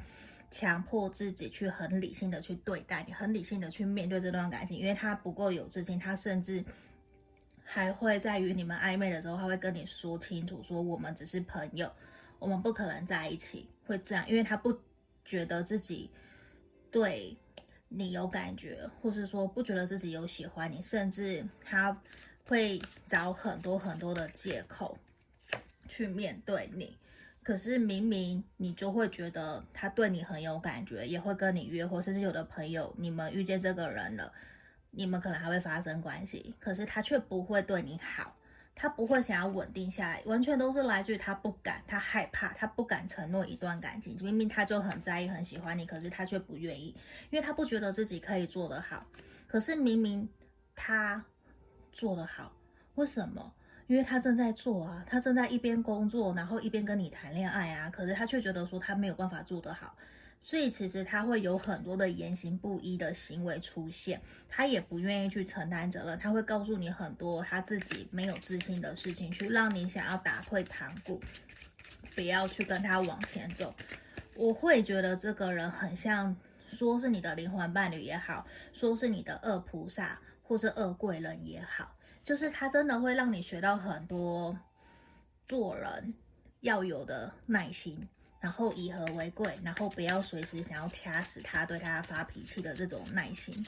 强迫自己去很理性的去对待你，很理性的去面对这段感情，因为他不够有自信，他甚至还会在与你们暧昧的时候，他会跟你说清楚，说我们只是朋友，我们不可能在一起，会这样，因为他不觉得自己对你有感觉，或是说不觉得自己有喜欢你，甚至他会找很多很多的借口去面对你。可是明明你就会觉得他对你很有感觉，也会跟你约会，甚至有的朋友你们遇见这个人了，你们可能还会发生关系。可是他却不会对你好，他不会想要稳定下来，完全都是来自于他不敢，他害怕，他不敢承诺一段感情。明明他就很在意、很喜欢你，可是他却不愿意，因为他不觉得自己可以做得好。可是明明他做得好，为什么？因为他正在做啊，他正在一边工作，然后一边跟你谈恋爱啊，可是他却觉得说他没有办法做得好，所以其实他会有很多的言行不一的行为出现，他也不愿意去承担责任，他会告诉你很多他自己没有自信的事情，去让你想要打退堂鼓，不要去跟他往前走。我会觉得这个人很像，说是你的灵魂伴侣也好，说是你的恶菩萨或是恶贵人也好。就是他真的会让你学到很多做人要有的耐心，然后以和为贵，然后不要随时想要掐死他，对他发脾气的这种耐心。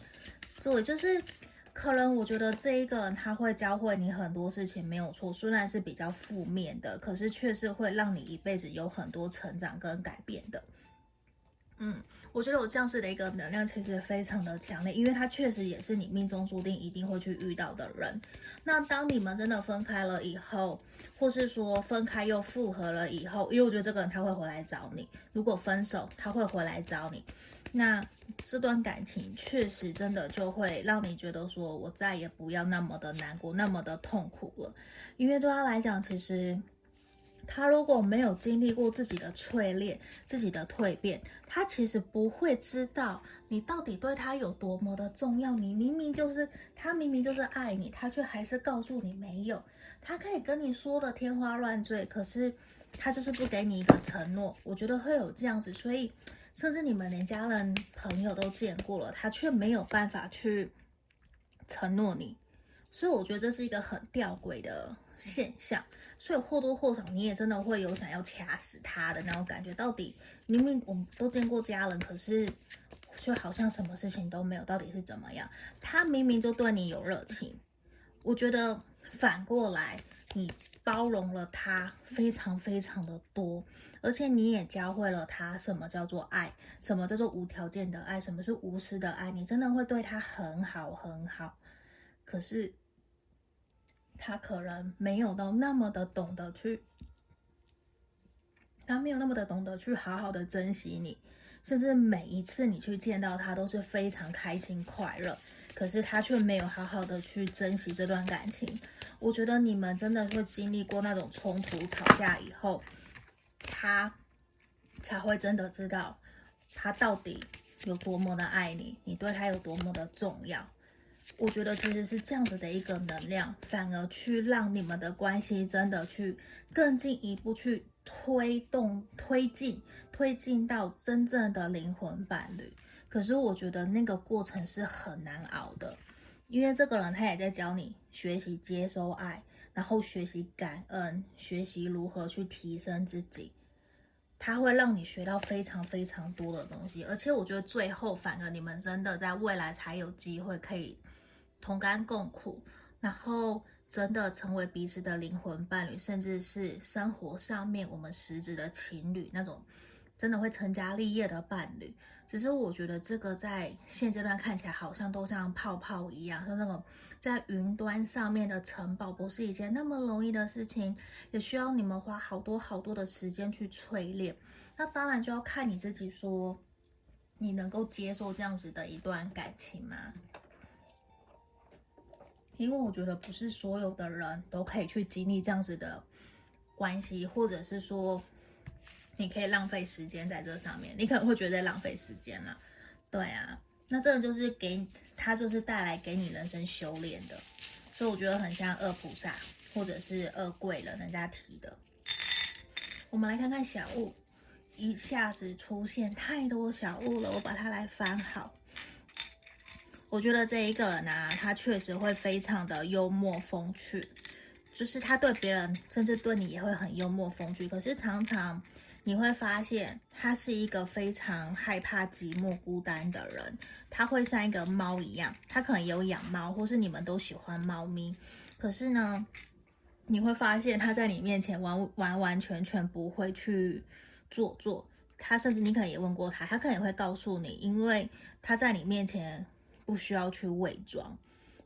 所以就是可能我觉得这一个人他会教会你很多事情没有错，虽然是比较负面的，可是却是会让你一辈子有很多成长跟改变的。嗯，我觉得我这样子的一个能量其实非常的强烈，因为他确实也是你命中注定一定会去遇到的人。那当你们真的分开了以后，或是说分开又复合了以后，因为我觉得这个人他会回来找你。如果分手，他会回来找你。那这段感情确实真的就会让你觉得说，我再也不要那么的难过，那么的痛苦了。因为对他来讲，其实。他如果没有经历过自己的淬炼、自己的蜕变，他其实不会知道你到底对他有多么的重要。你明明就是他，明明就是爱你，他却还是告诉你没有。他可以跟你说的天花乱坠，可是他就是不给你一个承诺。我觉得会有这样子，所以甚至你们连家人、朋友都见过了，他却没有办法去承诺你。所以我觉得这是一个很吊诡的现象。所以或多或少你也真的会有想要掐死他的那种感觉。到底明明我们都见过家人，可是却好像什么事情都没有，到底是怎么样？他明明就对你有热情，我觉得反过来你。包容了他非常非常的多，而且你也教会了他什么叫做爱，什么叫做无条件的爱，什么是无私的爱。你真的会对他很好很好，可是他可能没有到那么的懂得去，他没有那么的懂得去好好的珍惜你，甚至每一次你去见到他都是非常开心快乐，可是他却没有好好的去珍惜这段感情。我觉得你们真的会经历过那种冲突、吵架以后，他才会真的知道他到底有多么的爱你，你对他有多么的重要。我觉得其实是这样子的一个能量，反而去让你们的关系真的去更进一步去推动、推进、推进到真正的灵魂伴侣。可是我觉得那个过程是很难熬的。因为这个人他也在教你学习接收爱，然后学习感恩，学习如何去提升自己。他会让你学到非常非常多的东西，而且我觉得最后反而你们真的在未来才有机会可以同甘共苦，然后真的成为彼此的灵魂伴侣，甚至是生活上面我们实质的情侣那种。真的会成家立业的伴侣，只是我觉得这个在现阶段看起来好像都像泡泡一样，像那种在云端上面的城堡，不是一件那么容易的事情，也需要你们花好多好多的时间去淬炼。那当然就要看你自己说，你能够接受这样子的一段感情吗？因为我觉得不是所有的人都可以去经历这样子的关系，或者是说。你可以浪费时间在这上面，你可能会觉得浪费时间了，对啊，那这个就是给他就是带来给你人生修炼的，所以我觉得很像二菩萨或者是二贵人人家提的。我们来看看小物，一下子出现太多小物了，我把它来翻好。我觉得这一个人啊，他确实会非常的幽默风趣，就是他对别人甚至对你也会很幽默风趣，可是常常。你会发现他是一个非常害怕寂寞孤单的人，他会像一个猫一样，他可能有养猫，或是你们都喜欢猫咪，可是呢，你会发现他在你面前完完完全全不会去做作，他甚至你可能也问过他，他可能也会告诉你，因为他在你面前不需要去伪装，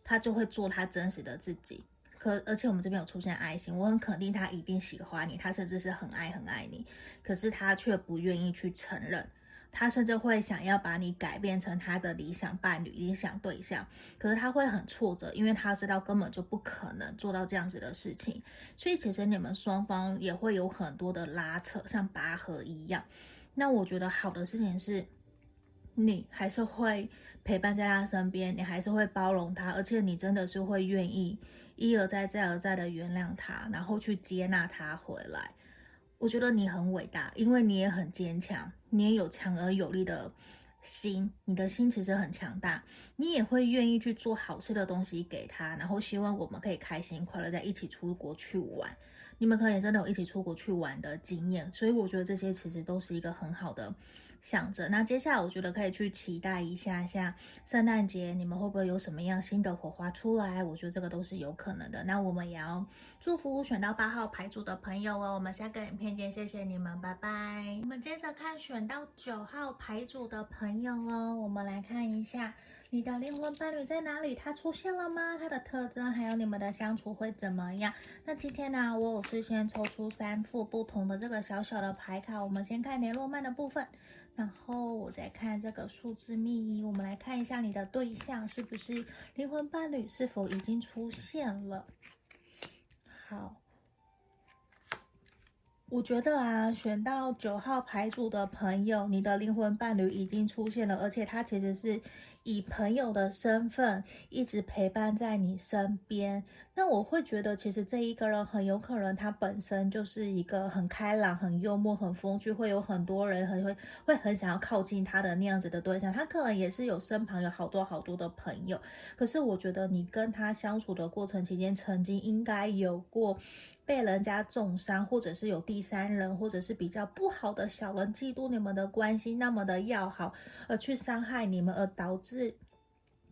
他就会做他真实的自己。可而且我们这边有出现爱心，我很肯定他一定喜欢你，他甚至是很爱很爱你，可是他却不愿意去承认，他甚至会想要把你改变成他的理想伴侣、理想对象，可是他会很挫折，因为他知道根本就不可能做到这样子的事情，所以其实你们双方也会有很多的拉扯，像拔河一样。那我觉得好的事情是，你还是会陪伴在他身边，你还是会包容他，而且你真的是会愿意。一而再，再而再的原谅他，然后去接纳他回来。我觉得你很伟大，因为你也很坚强，你也有强而有力的心，你的心其实很强大，你也会愿意去做好吃的东西给他，然后希望我们可以开心快乐在一起出国去玩。你们可以真的有一起出国去玩的经验，所以我觉得这些其实都是一个很好的。想着，那接下来我觉得可以去期待一下，像圣诞节你们会不会有什么样新的火花出来？我觉得这个都是有可能的。那我们也要祝福选到八号牌组的朋友哦。我们下个影片见，谢谢你们，拜拜。我们接着看选到九号牌组的朋友哦，我们来看一下你的灵魂伴侣在哪里？他出现了吗？他的特征还有你们的相处会怎么样？那今天呢，我有事先抽出三副不同的这个小小的牌卡，我们先看雷诺曼的部分。然后我再看这个数字密，我们来看一下你的对象是不是灵魂伴侣，是否已经出现了？好，我觉得啊，选到九号牌组的朋友，你的灵魂伴侣已经出现了，而且他其实是以朋友的身份一直陪伴在你身边，那我会觉得，其实这一个人很有可能他本身就是一个很开朗、很幽默、很风趣，会有很多人很会会很想要靠近他的那样子的对象。他可能也是有身旁有好多好多的朋友，可是我觉得你跟他相处的过程期间，曾经应该有过被人家重伤，或者是有第三人，或者是比较不好的小人嫉妒你们的关系那么的要好，而去伤害你们，而导致。是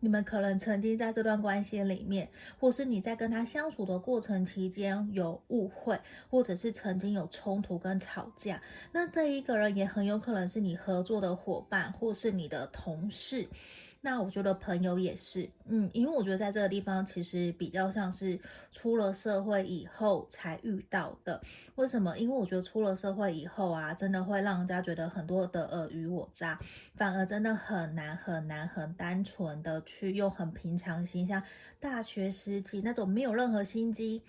你们可能曾经在这段关系里面，或是你在跟他相处的过程期间有误会，或者是曾经有冲突跟吵架，那这一个人也很有可能是你合作的伙伴，或是你的同事。那我觉得朋友也是，嗯，因为我觉得在这个地方其实比较像是出了社会以后才遇到的。为什么？因为我觉得出了社会以后啊，真的会让人家觉得很多的尔虞我诈，反而真的很难很难很单纯的去用很平常心，像大学时期那种没有任何心机，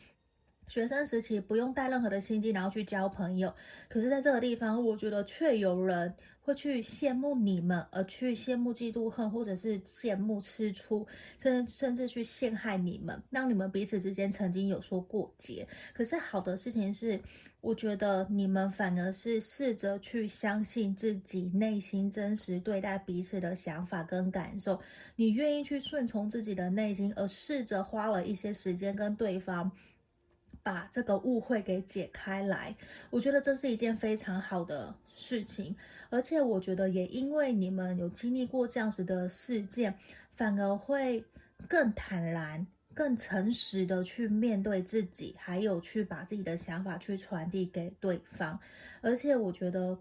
学生时期不用带任何的心机，然后去交朋友。可是在这个地方，我觉得却有人。会去羡慕你们，而去羡慕、嫉妒、恨，或者是羡慕、吃醋，甚甚至去陷害你们，让你们彼此之间曾经有说过节。可是好的事情是，我觉得你们反而是试着去相信自己内心真实对待彼此的想法跟感受，你愿意去顺从自己的内心，而试着花了一些时间跟对方。把这个误会给解开来，我觉得这是一件非常好的事情，而且我觉得也因为你们有经历过这样子的事件，反而会更坦然、更诚实的去面对自己，还有去把自己的想法去传递给对方，而且我觉得。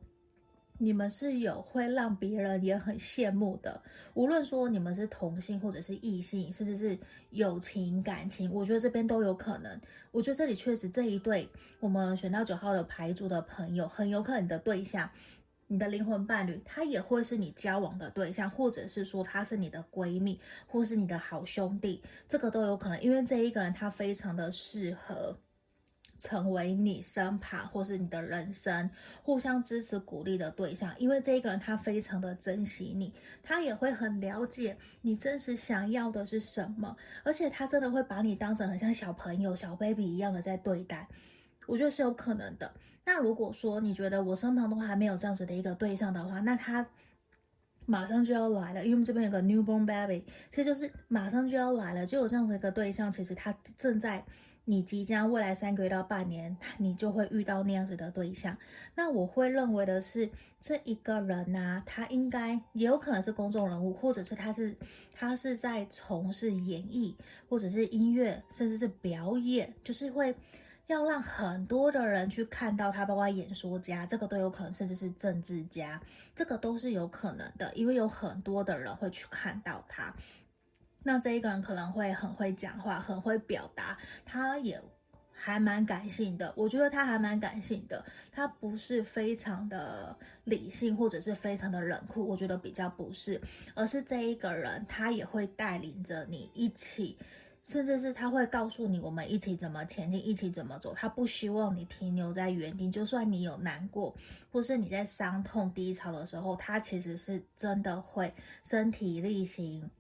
你们是有会让别人也很羡慕的，无论说你们是同性或者是异性，甚至是友情感情，我觉得这边都有可能。我觉得这里确实这一对我们选到九号的牌组的朋友，很有可能的对象，你的灵魂伴侣，他也会是你交往的对象，或者是说他是你的闺蜜，或是你的好兄弟，这个都有可能，因为这一个人他非常的适合。成为你身旁或是你的人生互相支持鼓励的对象，因为这一个人他非常的珍惜你，他也会很了解你真实想要的是什么，而且他真的会把你当成很像小朋友、小 baby 一样的在对待，我觉得是有可能的。那如果说你觉得我身旁都还没有这样子的一个对象的话，那他马上就要来了，因为我们这边有个 newborn baby，其实就是马上就要来了，就有这样子一个对象，其实他正在。你即将未来三个月到半年，你就会遇到那样子的对象。那我会认为的是，这一个人呢、他应该也有可能是公众人物，或者是他是他是在从事演艺，或者是音乐，甚至是表演，就是会要让很多的人去看到他，包括演说家，这个都有可能，甚至是政治家，这个都是有可能的，因为有很多的人会去看到他。那这一个人可能会很会讲话，很会表达，他也还蛮感性的。我觉得他还蛮感性的，他不是非常的理性或者是非常的冷酷，我觉得比较不是，而是这一个人他也会带领着你一起，甚至是他会告诉你我们一起怎么前进，一起怎么走。他不希望你停留在原地，就算你有难过，或是你在伤痛低潮的时候，他其实是真的会身体力行。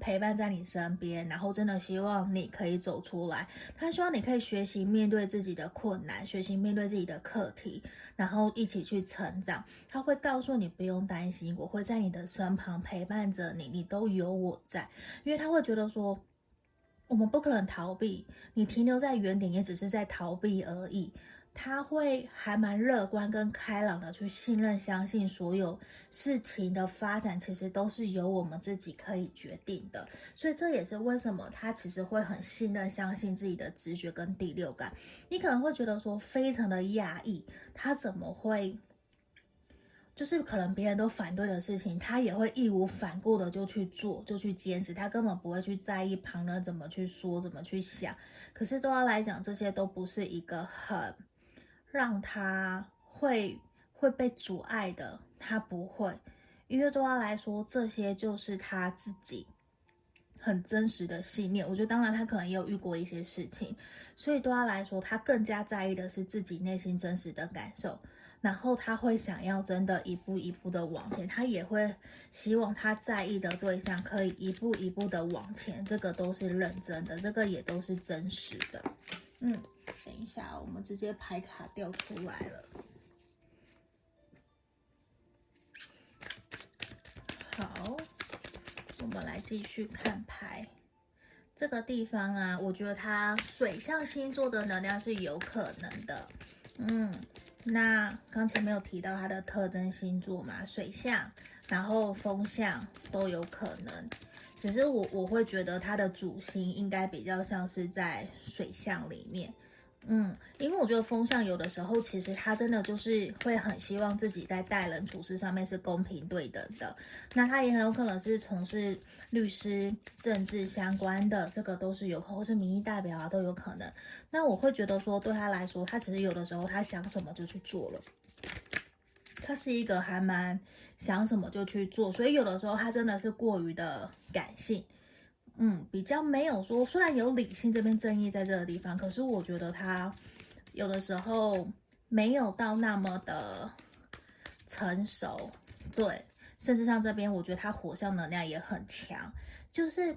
陪伴在你身边，然后真的希望你可以走出来。他希望你可以学习面对自己的困难，学习面对自己的课题，然后一起去成长。他会告诉你不用担心，我会在你的身旁陪伴着你，你都有我在。因为他会觉得说，我们不可能逃避，你停留在原点也只是在逃避而已。他会还蛮乐观跟开朗的去信任、相信所有事情的发展，其实都是由我们自己可以决定的。所以这也是为什么他其实会很信任、相信自己的直觉跟第六感。你可能会觉得说非常的讶异，他怎么会，就是可能别人都反对的事情，他也会义无反顾的就去做，就去坚持，他根本不会去在意旁人怎么去说、怎么去想。可是对他来讲，这些都不是一个很。让他会会被阻碍的，他不会，因为对他来说，这些就是他自己很真实的信念。我觉得，当然他可能也有遇过一些事情，所以对他来说，他更加在意的是自己内心真实的感受。然后他会想要真的一步一步的往前，他也会希望他在意的对象可以一步一步的往前，这个都是认真的，这个也都是真实的。嗯，等一下，我们直接牌卡掉出来了。好，我们来继续看牌。这个地方啊，我觉得它水象星座的能量是有可能的。嗯，那刚才没有提到它的特征星座嘛，水象，然后风象都有可能。只是我我会觉得它的主星应该比较像是在水象里面。嗯，因为我觉得风象有的时候，其实他真的就是会很希望自己在待人处事上面是公平对等的。那他也很有可能是从事律师、政治相关的，这个都是有可能，或是民意代表啊都有可能。那我会觉得说，对他来说，他其实有的时候他想什么就去做了。他是一个还蛮想什么就去做，所以有的时候他真的是过于的感性。嗯，比较没有说，虽然有理性这边正义在这个地方，可是我觉得他有的时候没有到那么的成熟，对，甚至像这边，我觉得他火象能量也很强。就是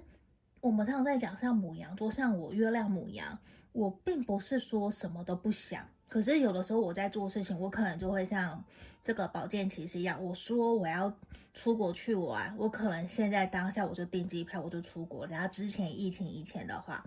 我们常常在讲，像母羊座，像我月亮母羊，我并不是说什么都不想，可是有的时候我在做事情，我可能就会像这个宝剑骑士一样，我说我要。出国去玩，我可能现在当下我就订机票，我就出国。然后之前疫情以前的话，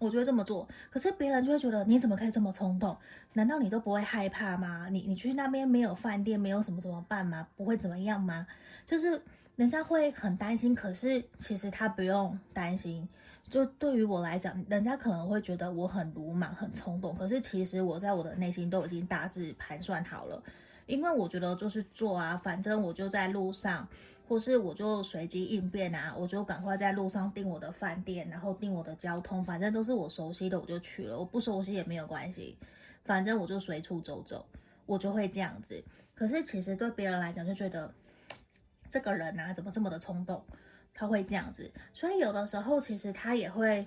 我就会这么做。可是别人就会觉得你怎么可以这么冲动？难道你都不会害怕吗？你你去那边没有饭店，没有什么怎么办吗？不会怎么样吗？就是人家会很担心，可是其实他不用担心。就对于我来讲，人家可能会觉得我很鲁莽、很冲动，可是其实我在我的内心都已经大致盘算好了。因为我觉得就是做啊，反正我就在路上，或是我就随机应变啊，我就赶快在路上订我的饭店，然后订我的交通，反正都是我熟悉的，我就去了。我不熟悉也没有关系，反正我就随处走走，我就会这样子。可是其实对别人来讲，就觉得这个人啊，怎么这么的冲动？他会这样子，所以有的时候其实他也会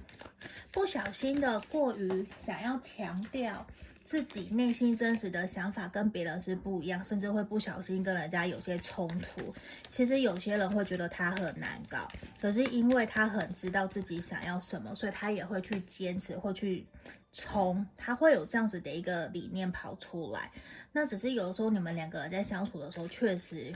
不小心的过于想要强调。自己内心真实的想法跟别人是不一样，甚至会不小心跟人家有些冲突。其实有些人会觉得他很难搞，可是因为他很知道自己想要什么，所以他也会去坚持，会去冲，他会有这样子的一个理念跑出来。那只是有的时候你们两个人在相处的时候，确实。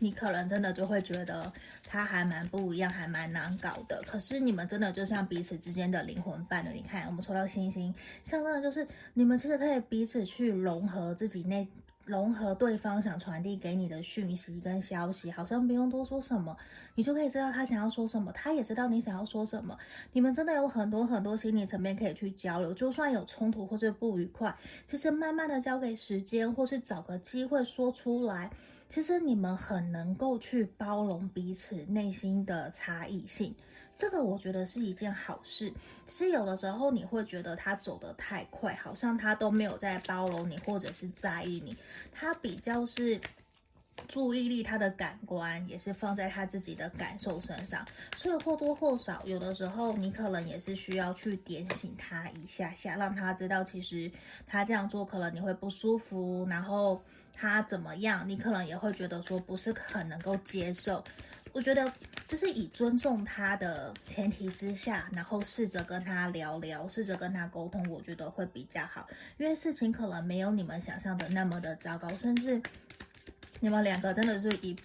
你可能真的就会觉得他还蛮不一样，还蛮难搞的。可是你们真的就像彼此之间的灵魂伴侣。你看，我们抽到星星，像真的就是你们其实可以彼此去融合自己内，融合对方想传递给你的讯息跟消息，好像不用多说什么，你就可以知道他想要说什么，他也知道你想要说什么。你们真的有很多很多心理层面可以去交流，就算有冲突或者不愉快，其实慢慢的交给时间，或是找个机会说出来。其实你们很能够去包容彼此内心的差异性，这个我觉得是一件好事。其实有的时候你会觉得他走得太快，好像他都没有在包容你或者是在意你，他比较是注意力，他的感官也是放在他自己的感受身上，所以或多或少有的时候你可能也是需要去点醒他一下下，让他知道其实他这样做可能你会不舒服，然后。他怎么样，你可能也会觉得说不是很能够接受。我觉得就是以尊重他的前提之下，然后试着跟他聊聊，试着跟他沟通，我觉得会比较好。因为事情可能没有你们想象的那么的糟糕，甚至你们两个真的是一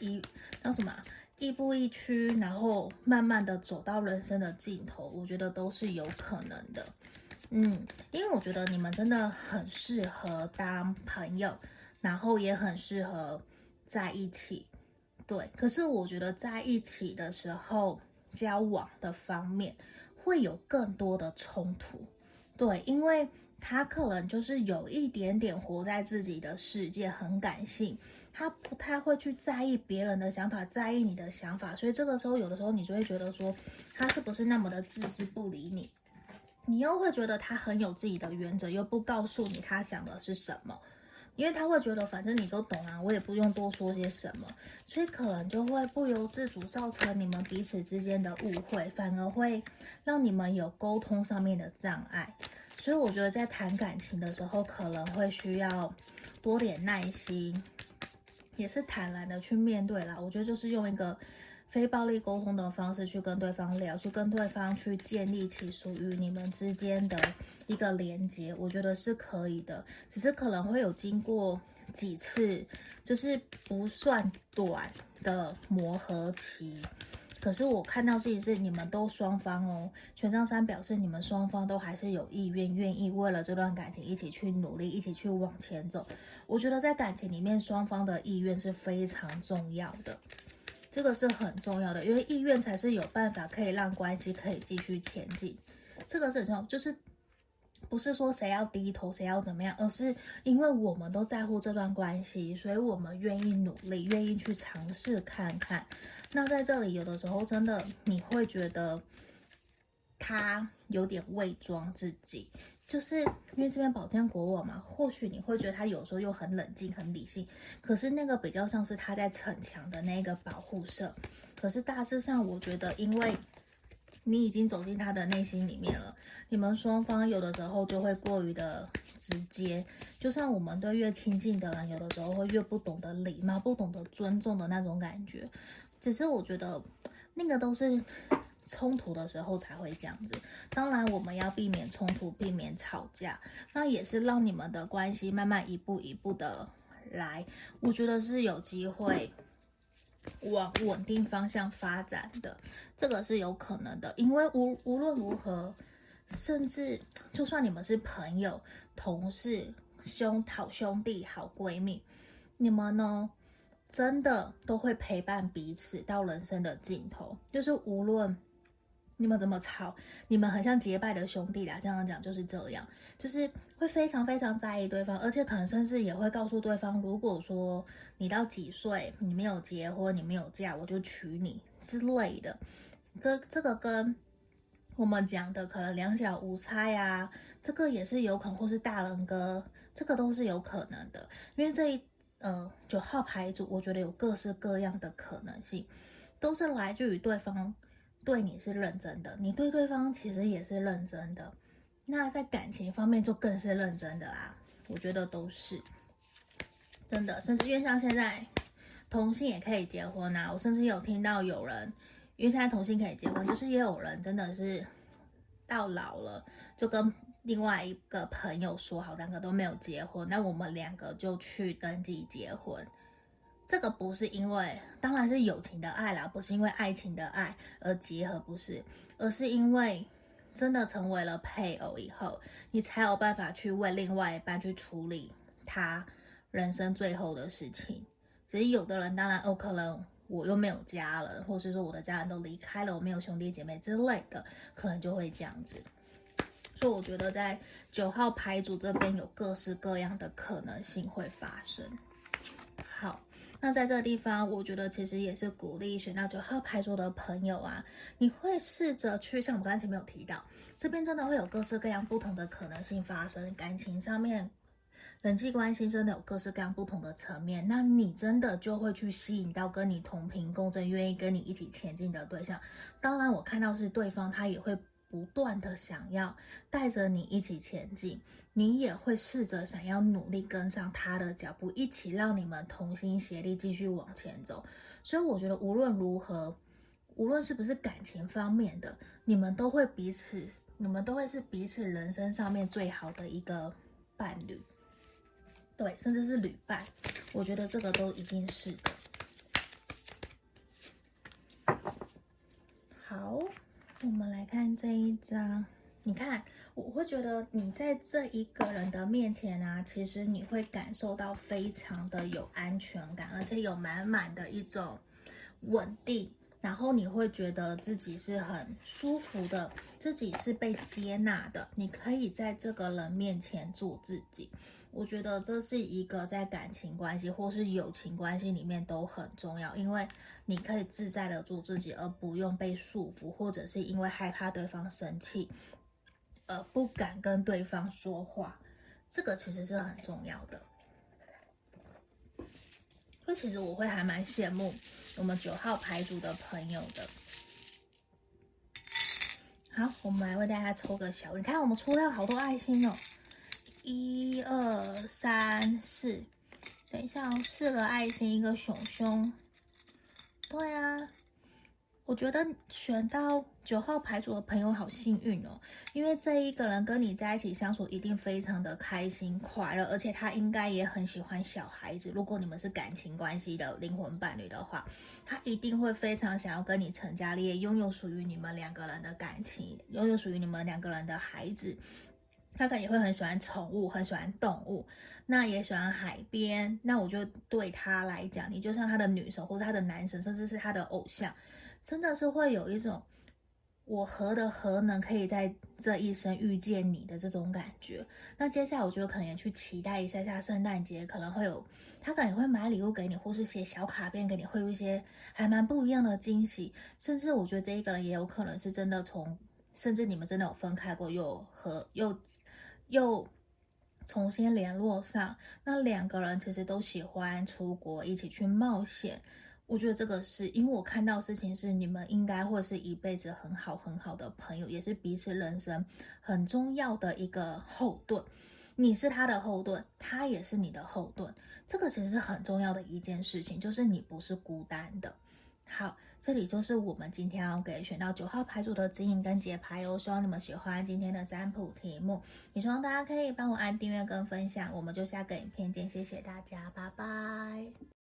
一叫什么亦步亦趋，然后慢慢的走到人生的尽头，我觉得都是有可能的。嗯，因为我觉得你们真的很适合当朋友。然后也很适合在一起，对。可是我觉得在一起的时候，交往的方面会有更多的冲突，对，因为他可能就是有一点点活在自己的世界，很感性，他不太会去在意别人的想法，在意你的想法，所以这个时候有的时候你就会觉得说，他是不是那么的自私不理你？你又会觉得他很有自己的原则，又不告诉你他想的是什么。因为他会觉得，反正你都懂啊，我也不用多说些什么，所以可能就会不由自主造成你们彼此之间的误会，反而会让你们有沟通上面的障碍。所以我觉得在谈感情的时候，可能会需要多点耐心，也是坦然的去面对啦。我觉得就是用一个非暴力沟通的方式去跟对方聊，去跟对方去建立起属于你们之间的一个连接，我觉得是可以的。只是可能会有经过几次，就是不算短的磨合期。可是我看到自己是你们都双方哦，权杖三表示你们双方都还是有意愿，愿意为了这段感情一起去努力，一起去往前走。我觉得在感情里面，双方的意愿是非常重要的，这个是很重要的，因为意愿才是有办法可以让关系可以继续前进。这个是很重要，就是不是说谁要低头，谁要怎么样，而是因为我们都在乎这段关系，所以我们愿意努力，愿意去尝试看看。那在这里，有的时候真的你会觉得他有点伪装自己，就是因为这边宝剑国王嘛，或许你会觉得他有时候又很冷静、很理性，可是那个比较像是他在逞强的那个保护色。可是大致上，我觉得因为你已经走进他的内心里面了，你们双方有的时候就会过于的直接，就像我们对越亲近的人，有的时候会越不懂得礼貌、不懂得尊重的那种感觉。只是我觉得，那个都是冲突的时候才会这样子。当然，我们要避免冲突，避免吵架，那也是让你们的关系慢慢一步一步的来。我觉得是有机会往稳定方向发展的，这个是有可能的。因为无无论如何，甚至就算你们是朋友、同事、兄好兄弟、好闺蜜，你们呢？真的都会陪伴彼此到人生的尽头，就是无论你们怎么吵，你们很像结拜的兄弟啦。这样讲就是这样，就是会非常非常在意对方，而且可能甚至也会告诉对方，如果说你到几岁你没有结婚，你没有嫁，我就娶你之类的。跟这个跟我们讲的可能两小无猜呀，这个也是有可能，或是大人哥，这个都是有可能的，因为这一。呃，九号牌组，我觉得有各式各样的可能性，都是来自于对方对你是认真的，你对对方其实也是认真的。那在感情方面就更是认真的啦，我觉得都是真的。甚至因为像现在同性也可以结婚啊，我甚至有听到有人，因为现在同性可以结婚，就是也有人真的是到老了就跟。另外一个朋友说好，两个都没有结婚，那我们两个就去登记结婚。这个不是因为，当然是友情的爱啦，不是因为爱情的爱而结合，不是，而是因为真的成为了配偶以后，你才有办法去为另外一半去处理他人生最后的事情。只是有的人，当然哦，可能我又没有家了，或是说我的家人都离开了，我没有兄弟姐妹之类的，可能就会这样子。所以我觉得在九号牌组这边有各式各样的可能性会发生。好，那在这个地方，我觉得其实也是鼓励选到九号牌组的朋友啊，你会试着去，像我们刚才没有提到，这边真的会有各式各样不同的可能性发生。感情上面，人际关系真的有各式各样不同的层面，那你真的就会去吸引到跟你同频共振、愿意跟你一起前进的对象。当然，我看到是对方他也会。不断的想要带着你一起前进，你也会试着想要努力跟上他的脚步，一起让你们同心协力继续往前走。所以我觉得无论如何，无论是不是感情方面的，你们都会彼此，你们都会是彼此人生上面最好的一个伴侣，对，甚至是旅伴。我觉得这个都一定是。好。我们来看这一张，你看，我会觉得你在这一个人的面前啊，其实你会感受到非常的有安全感，而且有满满的一种稳定，然后你会觉得自己是很舒服的，自己是被接纳的，你可以在这个人面前做自己。我觉得这是一个在感情关系或是友情关系里面都很重要，因为你可以自在的做自己，而不用被束缚，或者是因为害怕对方生气，而不敢跟对方说话。这个其实是很重要的。所以其实我会还蛮羡慕我们九号牌组的朋友的。好，我们来为大家抽个小，你看我们抽到好多爱心哦。一二三四，等一下哦，四个爱心，一个熊熊。对啊，我觉得选到九号牌组的朋友好幸运哦，因为这一个人跟你在一起相处一定非常的开心快乐，而且他应该也很喜欢小孩子。如果你们是感情关系的灵魂伴侣的话，他一定会非常想要跟你成家立业，拥有属于你们两个人的感情，拥有属于你们两个人的孩子。他可能也会很喜欢宠物，很喜欢动物，那也喜欢海边。那我就对他来讲，你就像他的女神，或者他的男神，甚至是他的偶像，真的是会有一种我何德何能可以在这一生遇见你的这种感觉。那接下来我觉得可能也去期待一下下圣诞节，可能会有他可能也会买礼物给你，或是写小卡片给你，会有一些还蛮不一样的惊喜。甚至我觉得这一个人也有可能是真的从，甚至你们真的有分开过，又和又。又重新联络上，那两个人其实都喜欢出国，一起去冒险。我觉得这个是因为我看到事情是你们应该会是一辈子很好很好的朋友，也是彼此人生很重要的一个后盾。你是他的后盾，他也是你的后盾。这个其实是很重要的一件事情，就是你不是孤单的。好。这里就是我们今天要给选到九号牌组的指引跟解牌哦，希望你们喜欢今天的占卜题目，也希望大家可以帮我按订阅跟分享，我们就下个影片见，谢谢大家，拜拜。